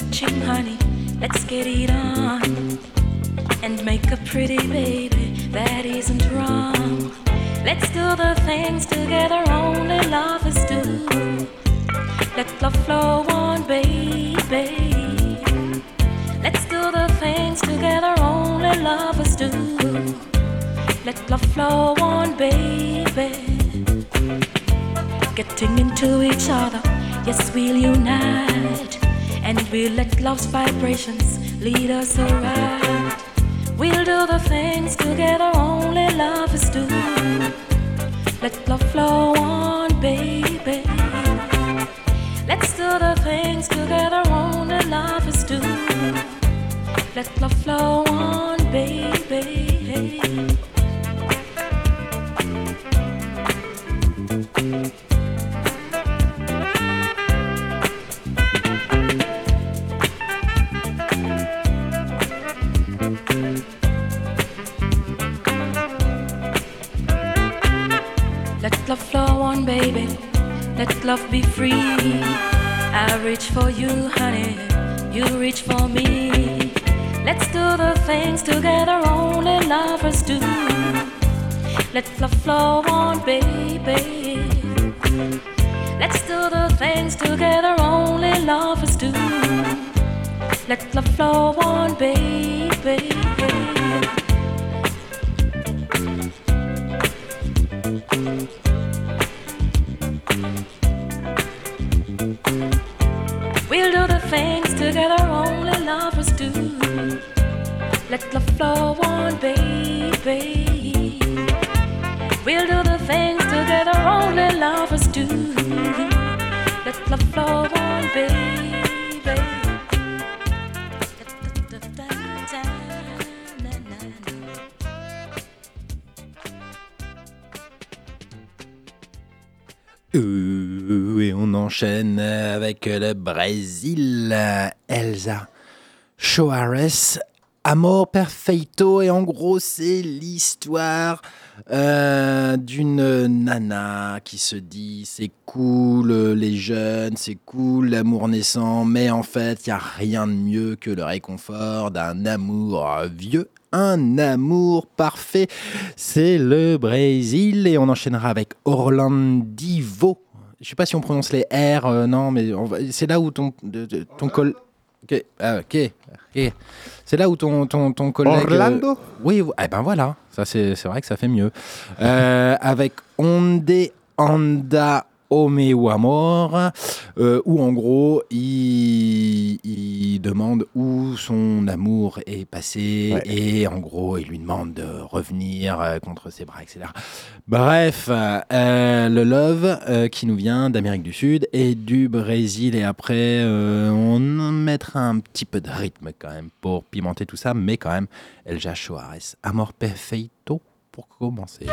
touching, honey. Let's get it on and make a pretty baby that isn't wrong. Let's do the things together only lovers do. Let love flow on, baby. Let's do the things together only lovers do. Let love flow on, baby. Getting into each other, yes, we'll unite. And we'll let love's vibrations lead us around. We'll do the things together only lovers do. Let love flow on, baby. Let's do the things together only lovers do. Let love flow on, baby. love be free. I reach for you, honey. You reach for me. Let's do the things together only lovers do. Let love flow on, baby. Let's do the things together only lovers do. Let love flow on, baby. Let the flow on, baby. We'll do the things together only lovers do. Let the flow on, baby. Euh, et on enchaîne avec le Brésil. Elsa Soares, Amor Perfeito. Et en gros, c'est l'histoire euh, d'une nana qui se dit c'est cool les jeunes, c'est cool l'amour naissant, mais en fait, il n'y a rien de mieux que le réconfort d'un amour vieux. Un amour parfait, c'est le Brésil et on enchaînera avec Orlandivo. Je sais pas si on prononce les R, euh, non, mais va- c'est là où ton, ton col. Ok, ah, ok, ok. C'est là où ton, ton, ton collègue. Orlando? Euh, Oui, eh ben voilà, ça c'est c'est vrai que ça fait mieux. Euh, avec Onde Anda O meu amor, euh, où en gros il, il demande où son amour est passé Ouais. et en gros il lui demande de revenir euh, contre ses bras, etc. Bref, euh, le love euh, qui nous vient d'Amérique du Sud et du Brésil et après on mettra un petit peu de rythme quand même pour pimenter tout ça, mais quand même Elja Soares, Amor Perfeito pour commencer.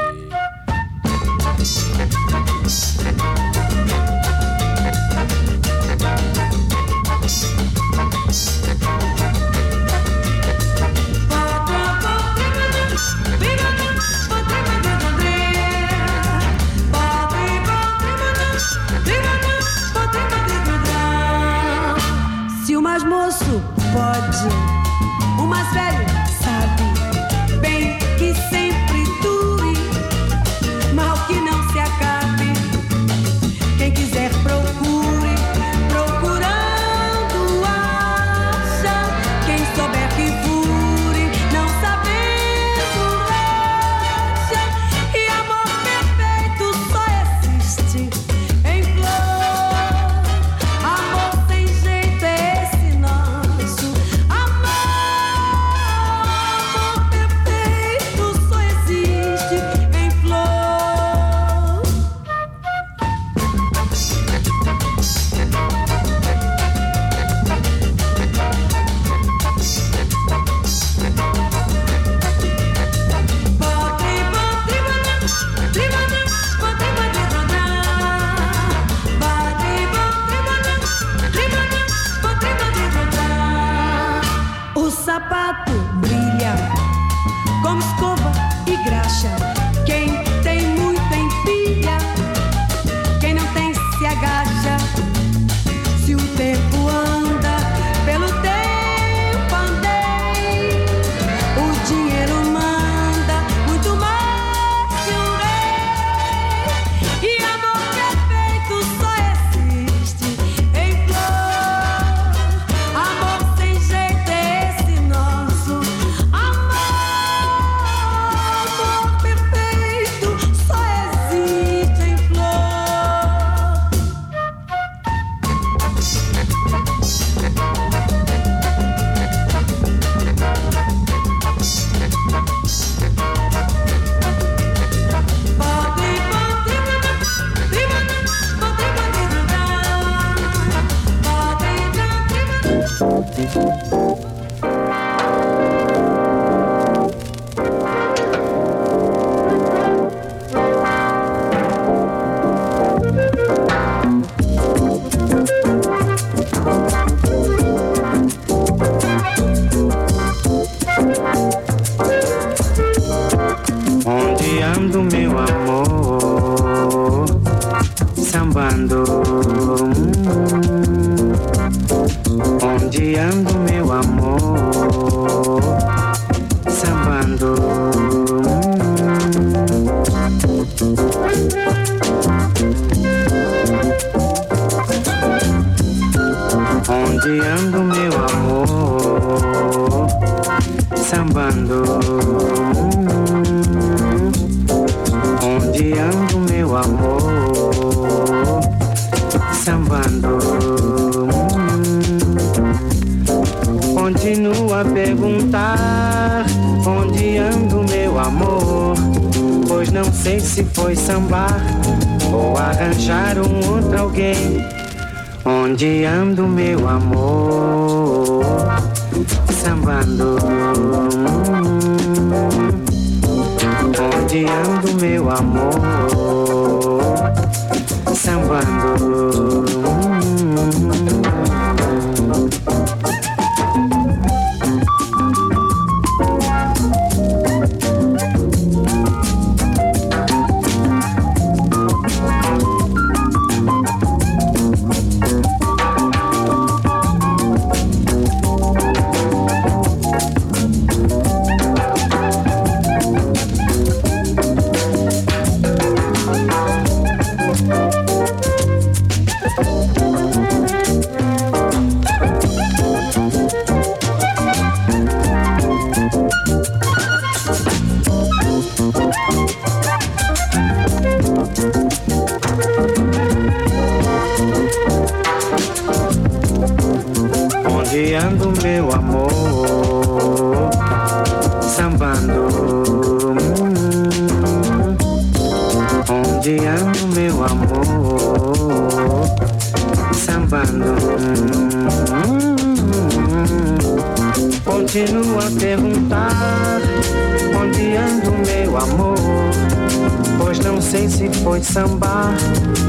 se foi sambar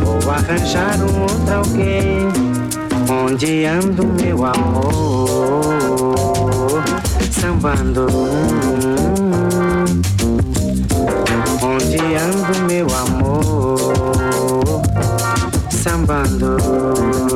Vou arranjar um outro alguém Onde ando meu amor Sambando. Onde ando meu amor Sambando.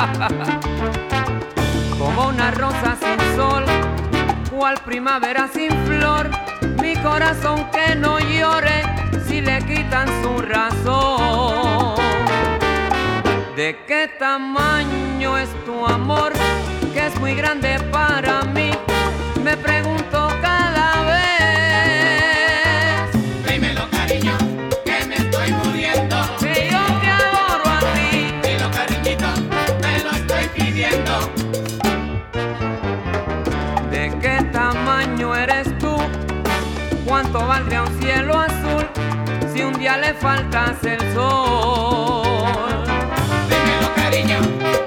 Como una rosa sin sol, cual primavera sin flor, mi corazón que no llore si le quitan su razón. ¿De qué tamaño es tu amor? Que es muy grande para mí. Me pregunto le faltas el sol? Dímelo, cariño,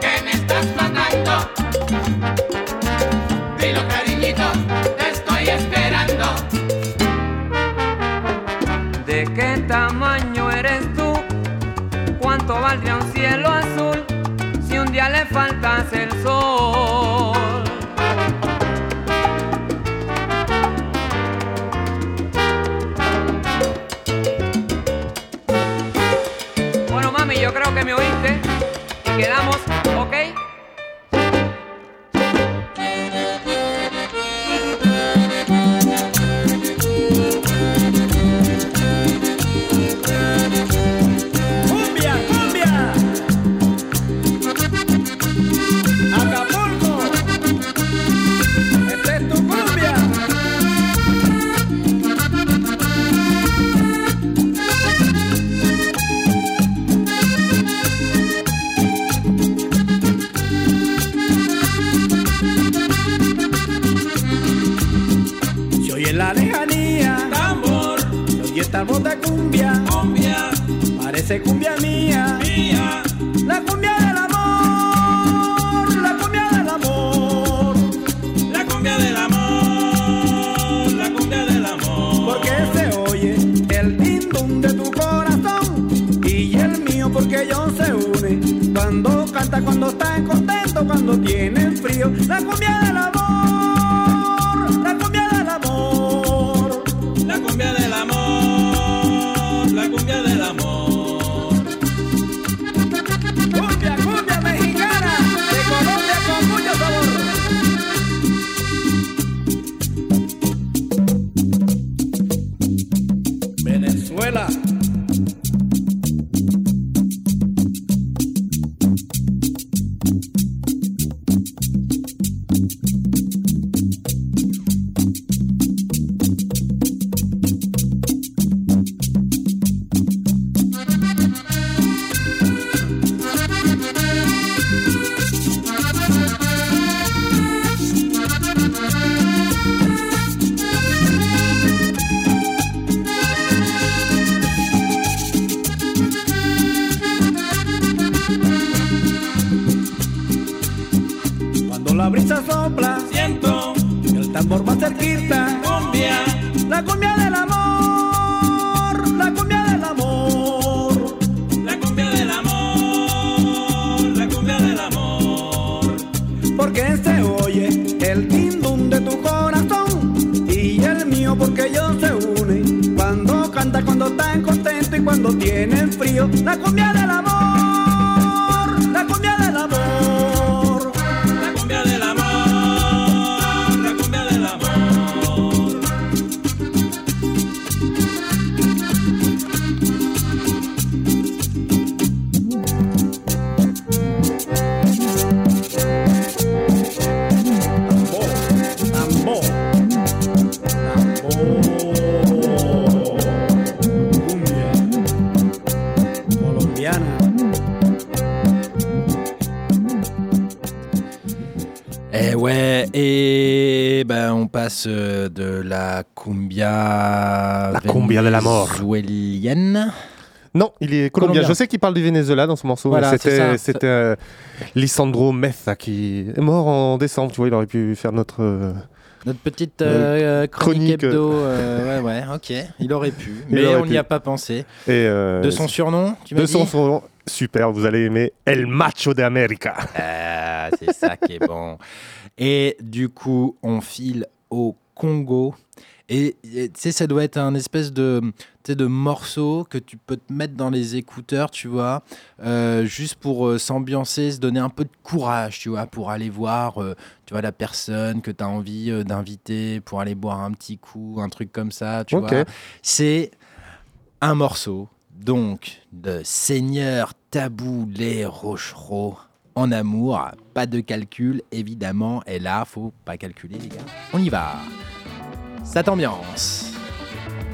que me estás matando. Dilo, cariñito, te estoy esperando. ¿De qué tamaño eres tú? ¿Cuánto valdría un cielo azul si un día le faltas el sol? Passe de la cumbia. La cumbia de la mort. Non, il est colombien. Je sais qu'il parle du Venezuela dans ce morceau. Voilà, c'était c'était euh, Lisandro Meza qui est mort en décembre. Tu vois, il aurait pu faire notre. euh, Notre petite Euh, chronique, chronique, hebdo. euh, ouais, ouais, ok. Il aurait pu, mais aurait on n'y a pas pensé. Et euh, De son surnom, tu m'as De dit son surnom, super, vous allez aimer El Macho de América. Ah, c'est ça qui est bon. Et du coup, on file au Congo. Et tu sais, ça doit être un espèce de, de morceau que tu peux te mettre dans les écouteurs, tu vois, euh, juste pour euh, s'ambiancer, se donner un peu de courage, tu vois, pour aller voir, euh, tu vois, la personne que tu as envie d'inviter, pour aller boire un petit coup, un truc comme ça, tu vois. C'est un morceau, donc, de Seigneur Tabou les Rochereaux en amour. Pas de calcul, évidemment. Et là, faut pas calculer, les gars. On y va. Cette ambiance.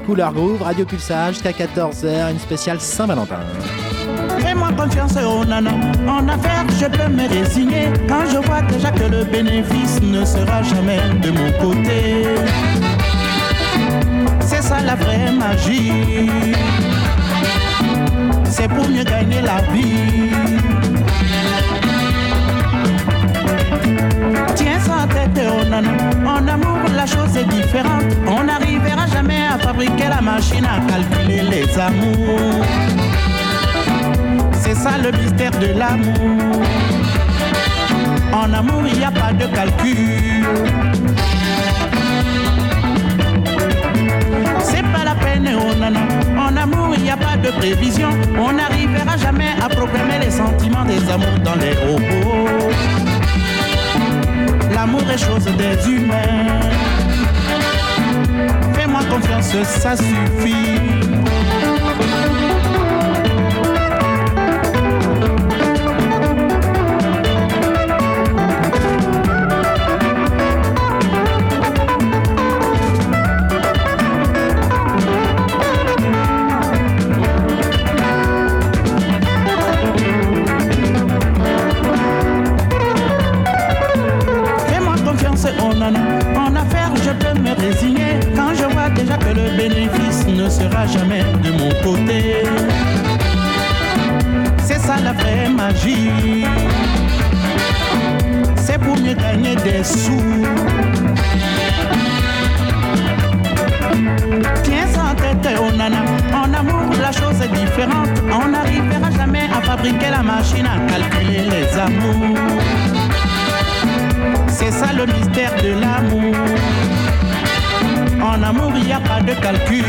Couleur Groove, Radio Pulsage, jusqu'à 14h, une spéciale Saint-Valentin. Fais-moi confiance, oh nana. En affaires, je peux me résigner quand je vois déjà que le bénéfice ne sera jamais de mon côté. C'est ça la vraie magie. C'est pour mieux gagner la vie. En amour, la chose est différente. On n'arrivera jamais à fabriquer la machine à calculer les amours. C'est ça le mystère de l'amour. En amour, il n'y a pas de calcul. C'est pas la peine, oh nana. En amour, il n'y a pas de prévision. On n'arrivera jamais à programmer les sentiments des amours dans les robots. L'amour est chose des humains. Fais-moi confiance, ça suffit. Quand je vois déjà que le bénéfice ne sera jamais de mon côté. C'est ça la vraie magie. C'est pour mieux gagner des sous. Tiens en tête, oh nana. En amour, la chose est différente. On n'arrivera jamais à fabriquer la machine à calculer les amours. C'est ça le mystère de l'amour. En amour, il n'y a pas de calcul.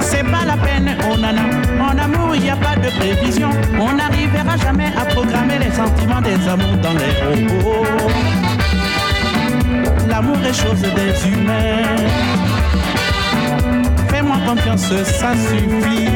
C'est pas la peine, oh nana. En amour, il n'y a pas de prévision. On n'arrivera jamais à programmer les sentiments des amours dans les robots. L'amour est chose des humains. Fais-moi confiance, ça suffit.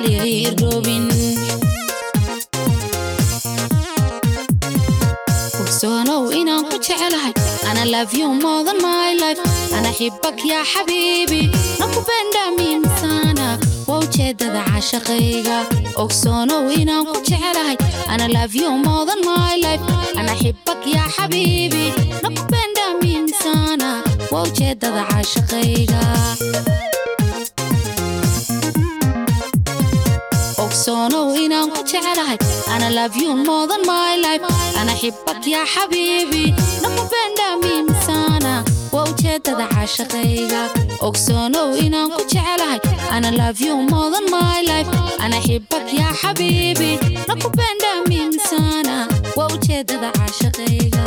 Taag aqliga irdhoobin ogsoonow inaan ku jecelahay ana more than my life. Ana xibak yaa xabiibi nakupenda mimi sana waa ujeedada caashaqayga ogsoonow inaan ku jecelahay ana more than my life. Ana xibak yaa xabiibi nakupenda mimi sana waa ujeedada caashaqayga doonow inaan ku jeclahay ana lafyu moodan mylife ana xibak yaa xabiibi naku beendhaamiimsaana waa ujeedada caashaqayga ogsoonow inaan ku jeclahay ana lafyu moodan mylife ana xibak yaa xabiibi naku beendhaamiimsaana waa ujeedada caashaqayga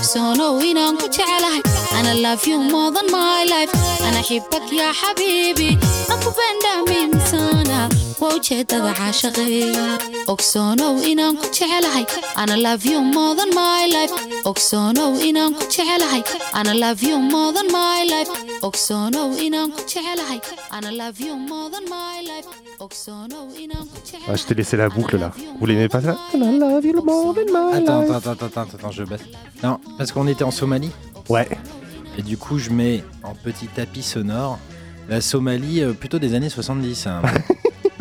Ah, inaan ku jecelahay ana love you more than my life ana xibak yaa xabiibi nakupenda mimi sana waa ujeedada caashaqayga ogsoonow inaan ku jecelahay ana love you more than my life ogsoonow inaan ku jecelahay ana love you more than my life ogsoonow inaan ku jecelahay ana love you more than my life Ah, je t'ai laissé la boucle là. Vous l'aimez pas ça Attends, attends, attends, attends, attends, je baisse. Non, parce qu'on était en Somalie. Ouais. Et du coup, je mets en petit tapis sonore la Somalie euh, plutôt des années 70. hein.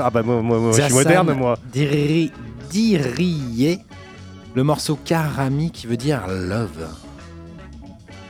Ah bah moi, moi, moi, je suis moderne moi. Diri- Diriye le morceau Karami qui veut dire love.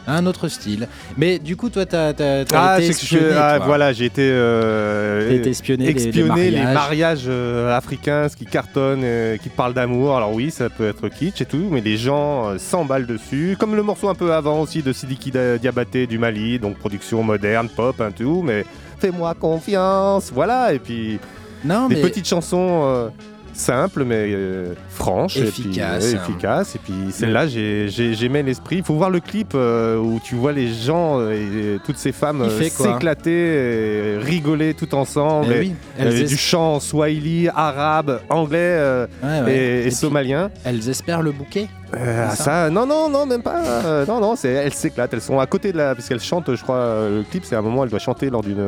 Un autre style. Mais du coup, toi, t'as t'as Ah, été c'est que je- espionné, ah, toi. voilà, j'ai été, euh, été espionné les- les espionné les mariages. euh, africains, ce qui cartonne, euh, qui parle d'amour. Alors oui, ça peut être kitsch et tout, mais les gens euh, s'emballent dessus. Comme le morceau un peu avant aussi de Sidiki Diabaté du Mali, donc production moderne, pop, un tout, mais fais-moi confiance, voilà. Et puis Non, des mais- petites chansons simples mais euh, franches, et puis, Efficaces. ouais, efficaces. Et puis celle-là, j'ai- j'ai- j'aimais l'esprit. Il faut voir le clip euh, où tu vois les gens euh, et, toutes ces femmes s'éclater, et rigoler tout ensemble. Eh Et- oui, elles du chant swahili, arabe, anglais Ouais, ouais. et, et Et puis- somalien. Elles espèrent le bouquet Euh, c'est ça, ça non, non, non, même pas. euh, non, non, c'est, elles s'éclatent. Elles sont à côté de la. Parce qu'elles chantent, je crois, le clip, c'est un moment, elle doit chanter lors d'une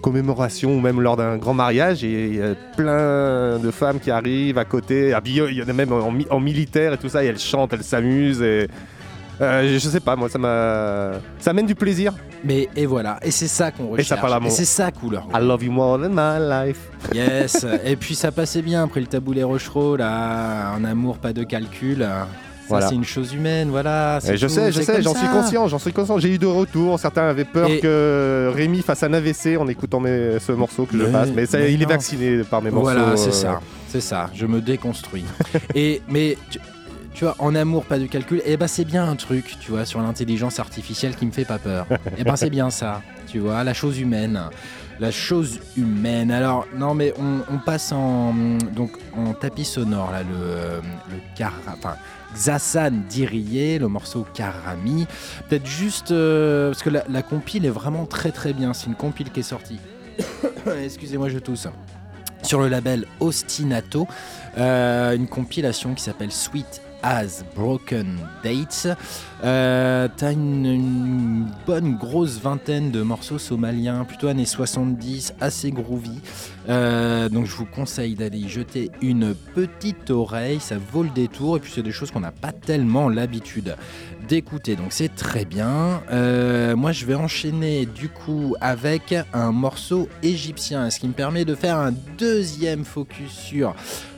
commémoration ou même lors d'un grand mariage. Et il y a plein de femmes qui arrivent à côté, habillées, il y en a même en, mi- en militaire et tout ça. Et elles chantent, elles s'amusent. Et. euh, je, sais pas, moi, ça m'a. Ça amène du plaisir. Mais et voilà, et c'est ça qu'on Et recherche. ça parle d'amour. c'est ça couleur. I love you more than my life. Yes. et puis ça passait bien après le taboulet Rochereau là, un amour pas de calcul. Voilà. c'est une chose humaine, voilà. Et je tout, sais, je sais, j'en suis conscient, j'en suis conscient. J'ai eu de retours. Certains avaient peur Et- que Rémi fasse un AVC en écoutant mes- ce morceau que je fasse. Mais ça, mais il est vacciné par mes morceaux. Voilà, c'est euh, ça, c'est ça. Je me déconstruis. et mais tu, tu vois, en amour pas de calcul. Et ben c'est bien un truc, tu vois, sur l'intelligence artificielle qui me fait pas peur. et ben c'est bien ça, tu vois, la chose humaine. La chose humaine. Alors, non, mais on, on passe en, donc, en tapis sonore, là, le, euh, le car, enfin, Xasan Diriye, le morceau Karami. Peut-être juste, euh, parce que la, compile est vraiment très très bien. C'est une compile qui est sortie. Excusez-moi, je tousse sur le label Ostinato, euh, une compilation qui s'appelle Sweet as Broken Dates. Euh, T'as une bonne grosse vingtaine de morceaux somaliens, plutôt années 70, assez groovy. Euh, donc je vous conseille d'aller y jeter une petite oreille, ça vaut le détour, et puis c'est des choses qu'on n'a pas tellement l'habitude d'écouter, donc c'est très bien. Euh, moi je vais enchaîner du coup avec un morceau égyptien, ce qui me permet de faire un deuxième focus sur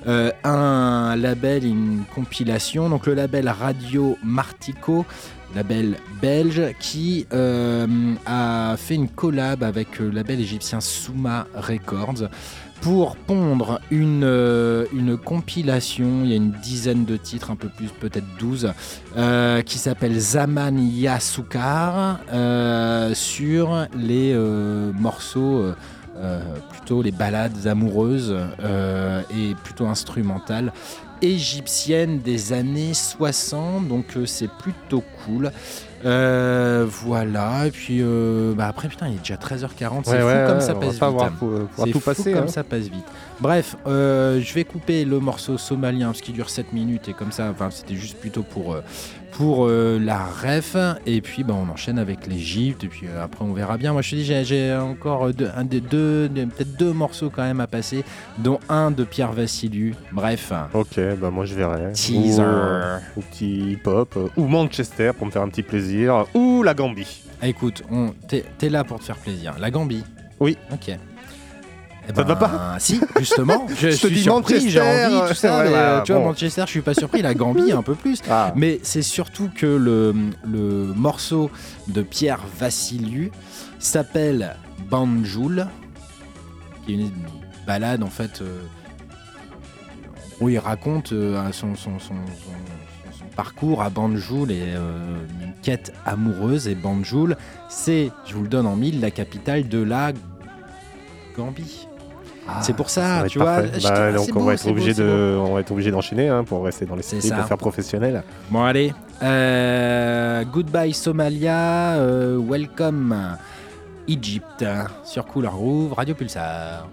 euh, un label, une compilation, donc le label Radio Martico, label belge, qui euh, a fait une collab avec le label égyptien Souma Records pour pondre une, euh, une compilation, il y a une dizaine de titres, un peu plus, peut-être 12, euh, qui s'appelle Zaman Yasukar, euh, sur les euh, morceaux, euh, euh, plutôt les ballades amoureuses euh, et plutôt instrumentales égyptiennes des années 60, donc euh, c'est plutôt cool. Euh, voilà, et puis euh, bah après, putain, il est déjà 13h40, c'est Ouais, fou ouais, comme ça on va passe pas vite. avoir pour- pouvoir C'est tout fou passer, comme hein. ça passe vite. Bref, euh, je vais couper le morceau somalien parce qu'il dure 7 minutes et comme ça, enfin, c'était juste plutôt pour, euh, pour euh, la ref. Et puis, bah, on enchaîne avec l'Égypte. Et puis euh, après, on verra bien. Moi, je te dis, j'ai- encore deux, un des deux, des- peut-être deux morceaux quand même à passer, dont un de Pierre Vassiliou. Bref. Ok, bah moi je verrai. Teaser. Ou, ou petit hip-hop. ou Manchester pour me faire un petit plaisir. Ou la Gambie. Ah, écoute, on- t'es t'es là pour te faire plaisir. La Gambie. Oui. Ok. Eh Ça te va ben, pas Si, justement. Je, Je te suis dis surpris, j'ai envie, tout ça. ouais, mais, voilà, tu vois. Manchester, je suis pas surpris. La Gambie, un peu plus. Ah. Mais c'est surtout que le, le morceau de Pierre Vassiliou s'appelle Banjoul, qui est une balade en fait. euh, où il raconte euh, son, son, son- son- son parcours à Banjoul et euh, une quête amoureuse. Et Banjoul, c'est, je vous le donne en mille, la capitale de la Gambie. C'est pour ça, tu vois. Bah, ah, donc on beau, va être beau, obligé de, on va être obligé d'enchaîner hein, pour rester dans C'est pour ça. faire professionnel. Bon allez, euh, goodbye Somalia, euh, welcome Egypt sur Couleur Rouge, Radio Pulsar.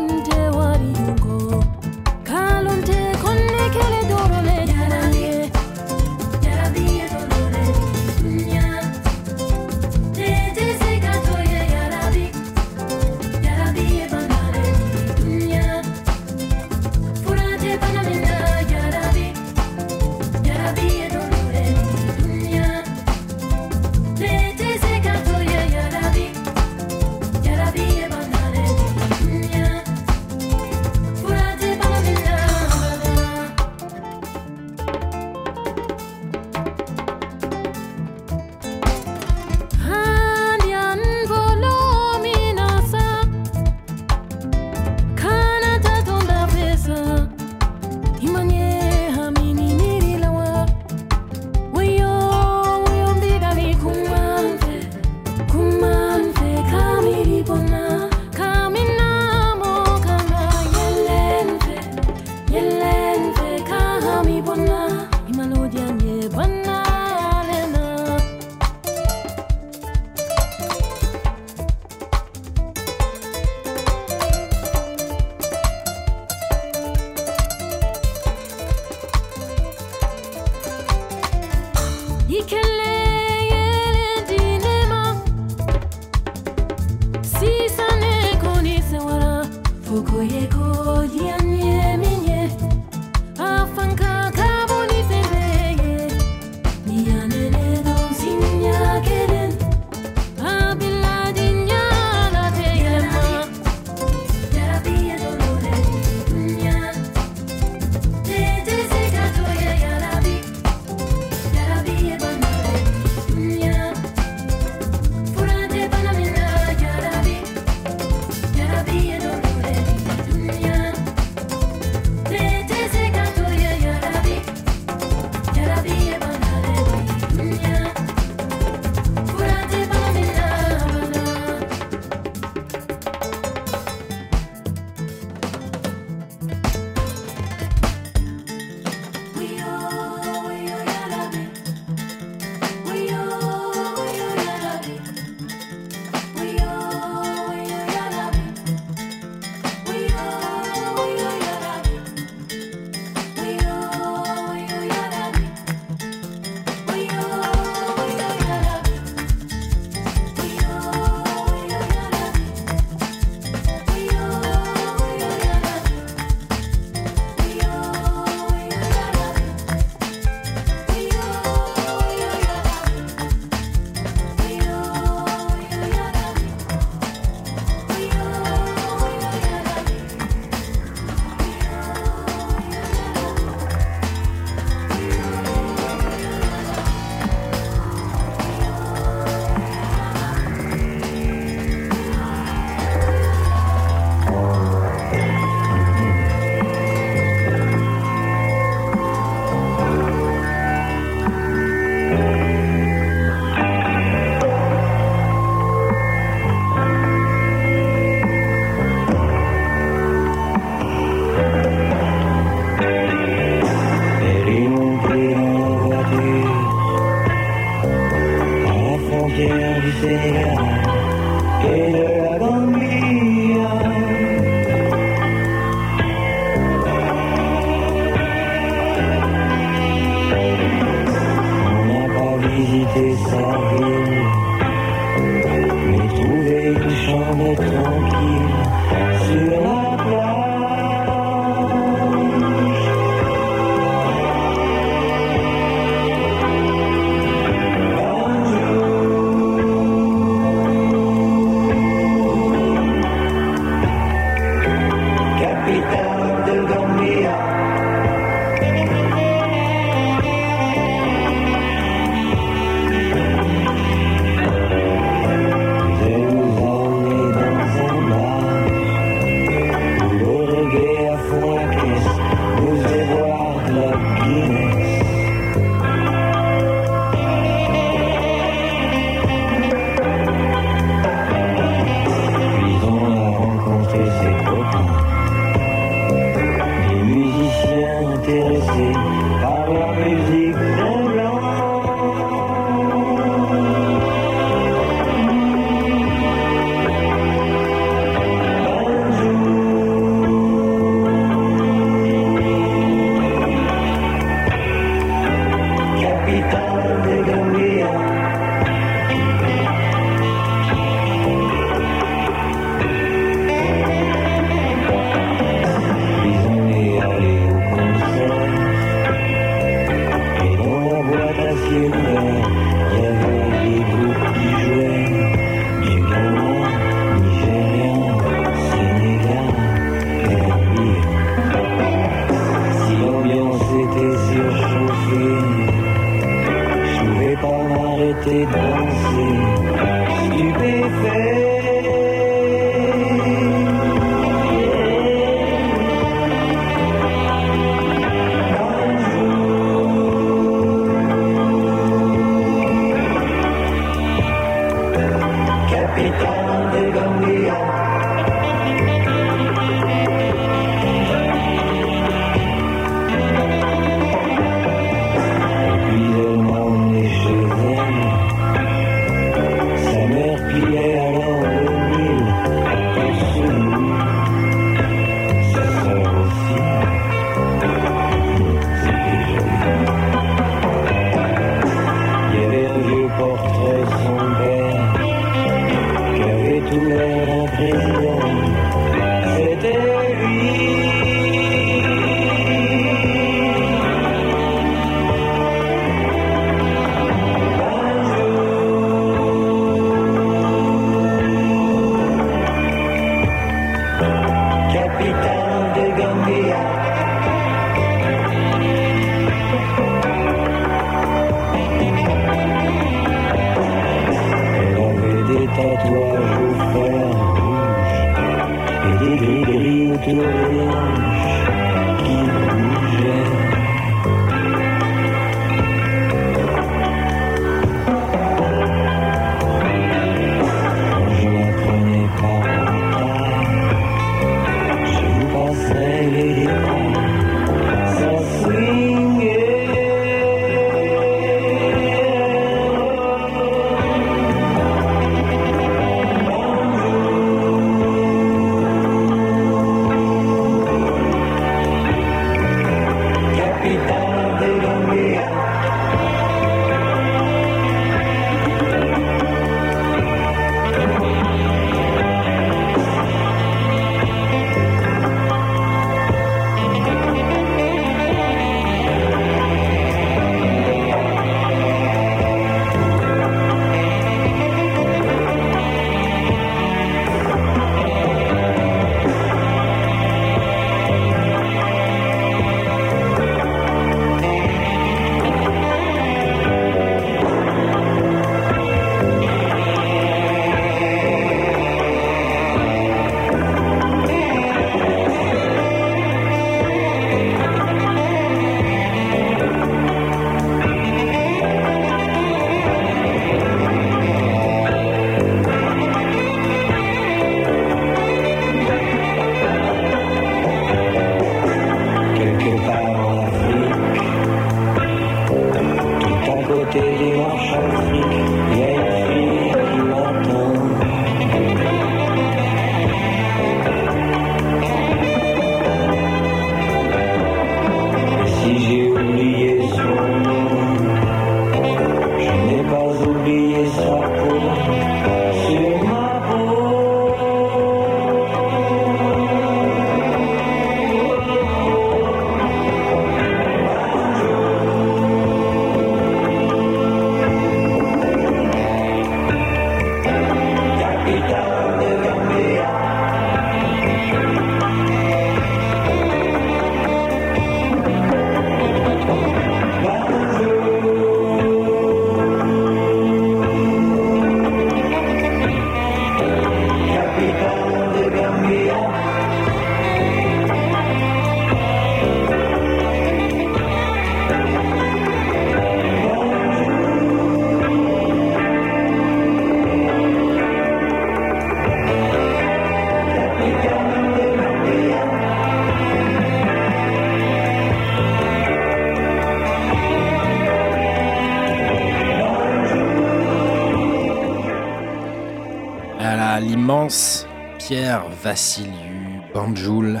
Vassiliou Banjoul,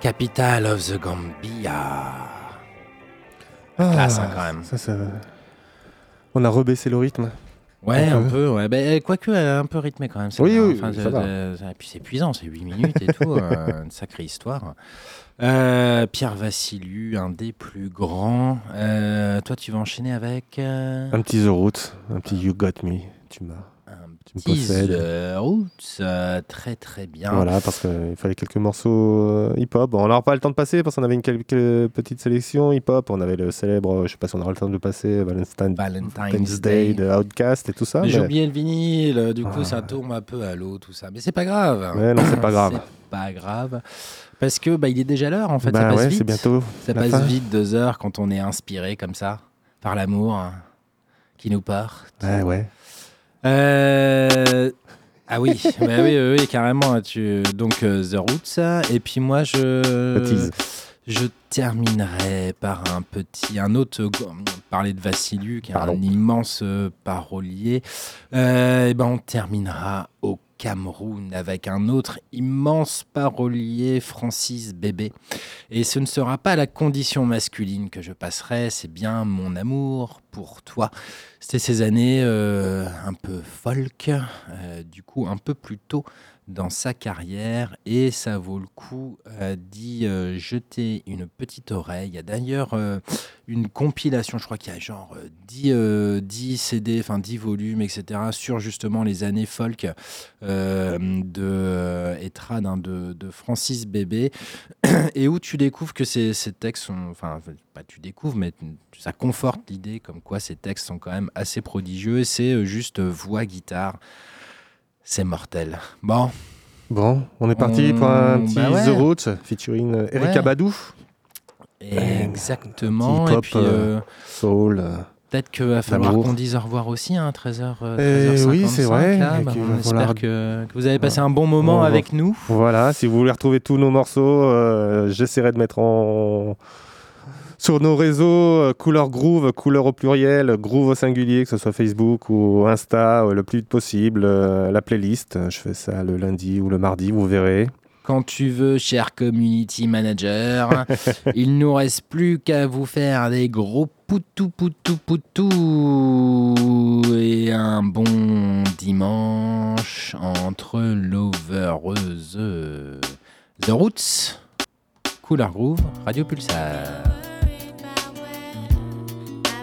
capital of the Gambia. Classe, hein, quand même. Ah, Ça, ça... On a rebaissé le rythme. Ouais, Un un peu. ouais. Bah, quoique, elle a un peu rythmé quand même. Oui, bien. oui, Enfin, ça c'est- va. c'est- Et puis c'est épuisant, c'est 8 minutes et tout. euh, une sacrée histoire. Euh, Pierre Vassiliou, un des plus grands. Euh, toi, tu vas enchaîner avec. euh, Un petit The Roots, un petit You Got Me. Tu m'as. Tease possèdes. the Roots, euh, très très bien. Voilà, parce qu'il fallait quelques morceaux euh, hip-hop. Bon, on n'aura pas le temps de passer parce qu'on avait une quelques petites sélections hip-hop. On avait le célèbre, je sais pas si on aura le temps de le passer, Valentine, Valentine's Day Day. de Outkast et tout ça. Mais j'ai oublié le vinyle, du coup Ah. ça tombe un peu à l'eau, tout ça. Mais c'est pas grave. Ouais, non, c'est pas grave. C'est pas grave. Parce que bah, il est déjà l'heure en fait, Bah ça passe ouais, vite. c'est bientôt Ça passe fin. vite deux heures quand on est inspiré comme ça par l'amour hein, qui nous porte. Ouais, ouais. Euh, Ah oui, bah oui, oui, oui, carrément. Tu... Donc euh, The Roots. Et puis moi, je. Je terminerai par un petit, un autre, go- parler de Vassiliou, qui est Pardon. un immense euh, parolier. Euh, et ben on terminera au Cameroun avec un autre immense parolier, Francis Bébé. Et ce ne sera pas la condition masculine que je passerai, c'est bien mon amour pour toi. C'était ces années euh, un peu folk, euh, du coup un peu plus tôt dans sa carrière et ça vaut le coup euh, d'y euh, jeter une petite oreille. Il y a d'ailleurs euh, une compilation, je crois qu'il y a genre euh, 10, euh, 10 CD, enfin 10 volumes, etc. sur justement les années folk de Etrad, hein, de, Francis Bébé et où tu découvres que ces, ces textes sont, enfin pas tu découvres, mais ça conforte l'idée comme quoi ces textes sont quand même assez prodigieux et c'est juste euh, voix guitare. C'est mortel. Bon. Bon, on est parti pour un On- petit bah ouais. The Roots featuring euh, Erika Ouais. Badou. Exactement. Petit Et puis, euh, euh, soul. peut-être qu'il va falloir qu'on dise au revoir aussi, hein, 13h, Eh oui, c'est vrai, là. Bah, on espère que, que vous avez passé un bon moment Bon, avec nous. Voilà, si vous voulez retrouver tous nos morceaux, euh, j'essaierai de mettre en sur nos réseaux euh, couleur groove, couleur au pluriel, groove au singulier, que ce soit Facebook ou Insta, euh, le plus vite possible, euh, la playlist. Je fais ça le lundi ou le mardi, vous verrez. Quand tu veux, cher community manager, il nous reste plus qu'à vous faire des gros poutou poutou poutou et un bon dimanche entre l'overeuse The Roots, Couleur Groove, Radio Pulsar.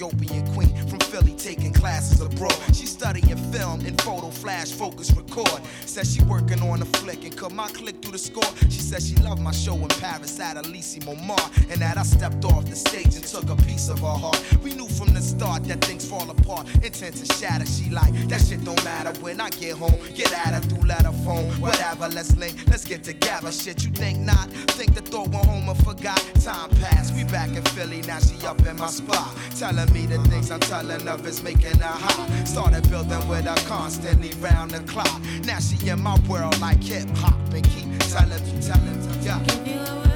Ethiopian queen from Philly taking classes abroad. She studying film and photo flash focus record. Says she working on a flick and cut my click through the score. She says she loved my show in Paris at Elysee Montmartre and that I stepped off the stage and took a piece of her heart. We knew from the start that things fall apart, intent to shatter. She like that shit don't matter when I get home. Get at her through letter phone, whatever. Let's link, let's get together. Shit, you think not? Think the thought went home and forgot. Time passed, we back in Philly. Now she up in my spot, telling me the things I'm telling her is making her hot. Started building with her constantly round the clock. Now she in my world like hip hop and keep telling me, telling me, yeah.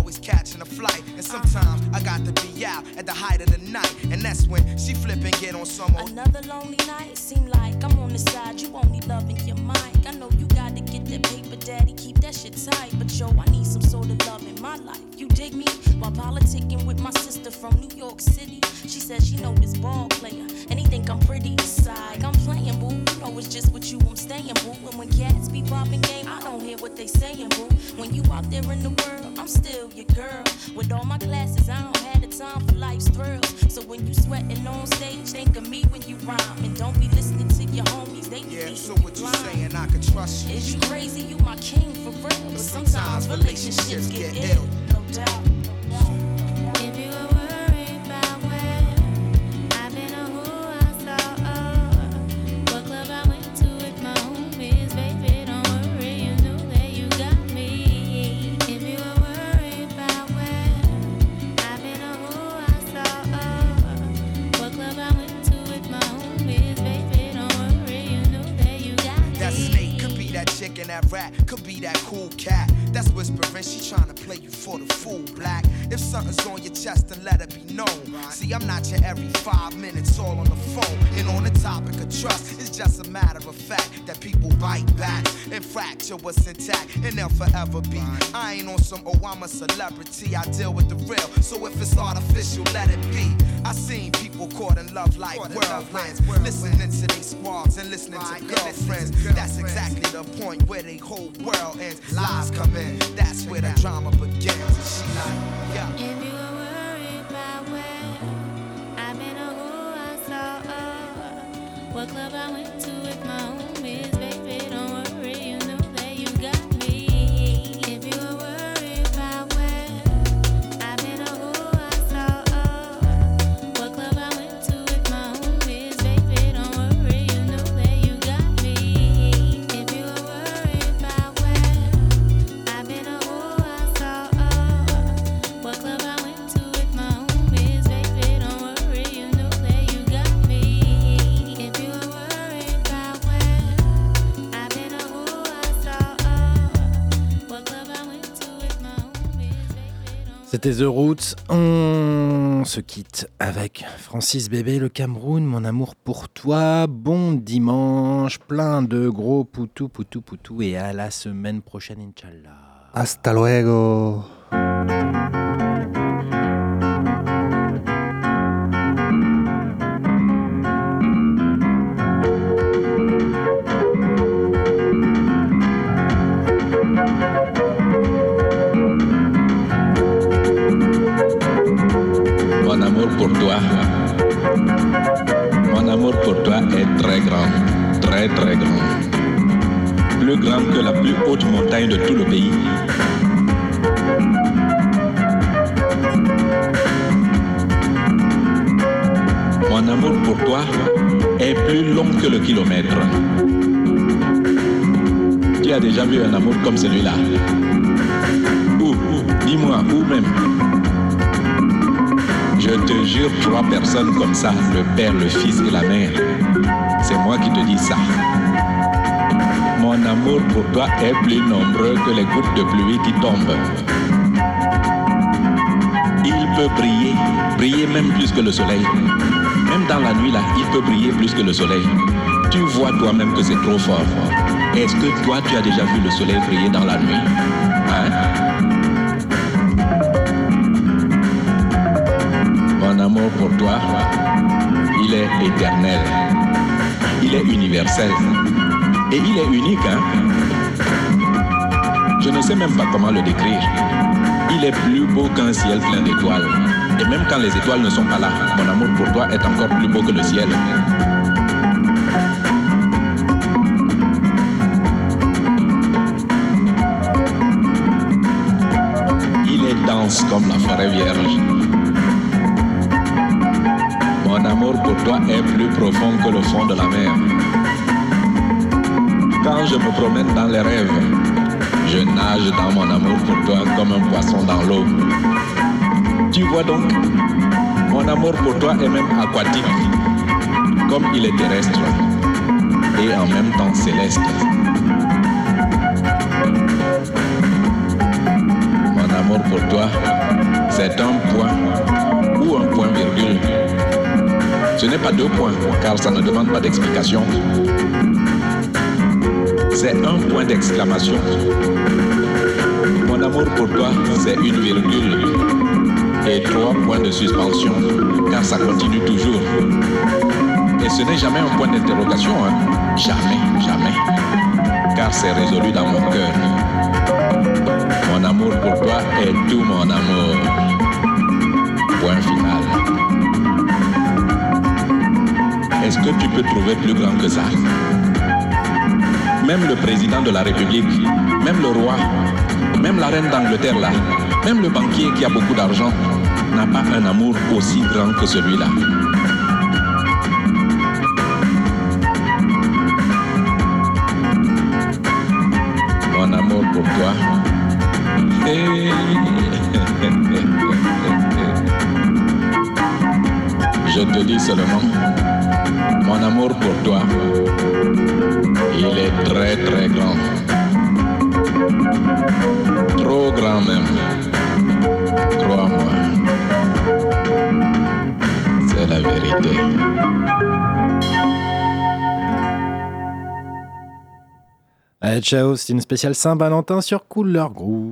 Always catching a flight. And sometimes I got to be out at the height of the night. And that's when she flip and get on some old. Another lonely night, seem like I'm on the side. You only loving your mic. I know you gotta get that paper, daddy. Keep that shit tight. But yo, I need some sort of love in my life. You dig me? While politicking with my sister from New York City, she says she know this ball player, and he think I'm pretty. Side, I'm playing boo. You know it's just with you I'm staying, boo. And when cats be popping game, I don't hear what they saying, boo. When you out there in the world, I'm still your girl. With all my classes, I don't have the time for life's thrills. So when you sweating on stage, think of me when you rhyme. And don't be listening to your homies, they be Yeah, so what you you blind. saying? I can trust you. Is you crazy? You my king for real. But sometimes relationships get ill, no doubt. That rat, could be that cool cat. That's whispering, she tryna play you for the fool, black. If something's on your chest, then let it be known. See, I'm not your every five minutes all on the phone. And on the topic of trust, it's just a matter of fact that people bite back and fracture what's intact, and they'll forever be. I ain't on some, oh, I'm a celebrity, I deal with the real. So if it's artificial, let it be. I seen people caught in love like whirlwinds, listening to they squads and listening to girlfriends. That's exactly the point where they whole world ends. Lies come that's where the drama begins. And she like, yeah. If you were worried about where I've or who I saw, or what club I went to with my homies, C'était The Roots. On se quitte avec Francis Bébé, le Cameroun, mon amour pour toi. Bon dimanche, plein de gros poutou, poutou, poutou. Et à la semaine prochaine, Inch'Allah. Hasta luego. Grand que la plus haute montagne de tout le pays. Mon amour pour toi est plus long que le kilomètre. Tu as déjà vu un amour comme celui-là Où Où Dis-moi, où même je te jure, trois personnes comme ça, le père, le fils et la mère. C'est moi qui te dis ça. Mon amour pour toi est plus nombreux que les gouttes de pluie qui tombent. Il peut briller, briller même plus que le soleil. Même dans la nuit là, il peut briller plus que le soleil. Tu vois toi-même que c'est trop fort. Est-ce que toi tu as déjà vu le soleil briller dans la nuit? Hein? Mon amour pour toi, il est éternel. Il est universel. Et il est unique, hein Je ne sais même pas comment le décrire. Il est plus beau qu'un ciel plein d'étoiles. Et même quand les étoiles ne sont pas là, mon amour pour toi est encore plus beau que le ciel. Il est dense comme la forêt vierge. Mon amour pour toi est plus profond que le fond de la mer. Quand je me promène dans les rêves, je nage dans mon amour pour toi comme un poisson dans l'eau. Tu vois donc, mon amour pour toi est même aquatique, comme il est terrestre et en même temps céleste. Mon amour pour toi, c'est un point ou un point virgule. Ce n'est pas deux points, car ça ne demande pas d'explication. C'est un point d'exclamation. Mon amour pour toi, c'est une virgule. Et trois points de suspension, car ça continue toujours. Et ce n'est jamais un point d'interrogation, hein. Jamais, jamais. Car c'est résolu dans mon cœur. Mon amour pour toi est tout mon amour. Point final. Est-ce que tu peux trouver plus grand que ça? Même le président de la République, même le roi, même la reine d'Angleterre là, même le banquier qui a beaucoup d'argent n'a pas un amour aussi grand que celui-là. Mon amour pour toi. Hey. Je te dis seulement, mon amour pour toi, ciao, c'est une spéciale Saint-Valentin sur Couleur Groove.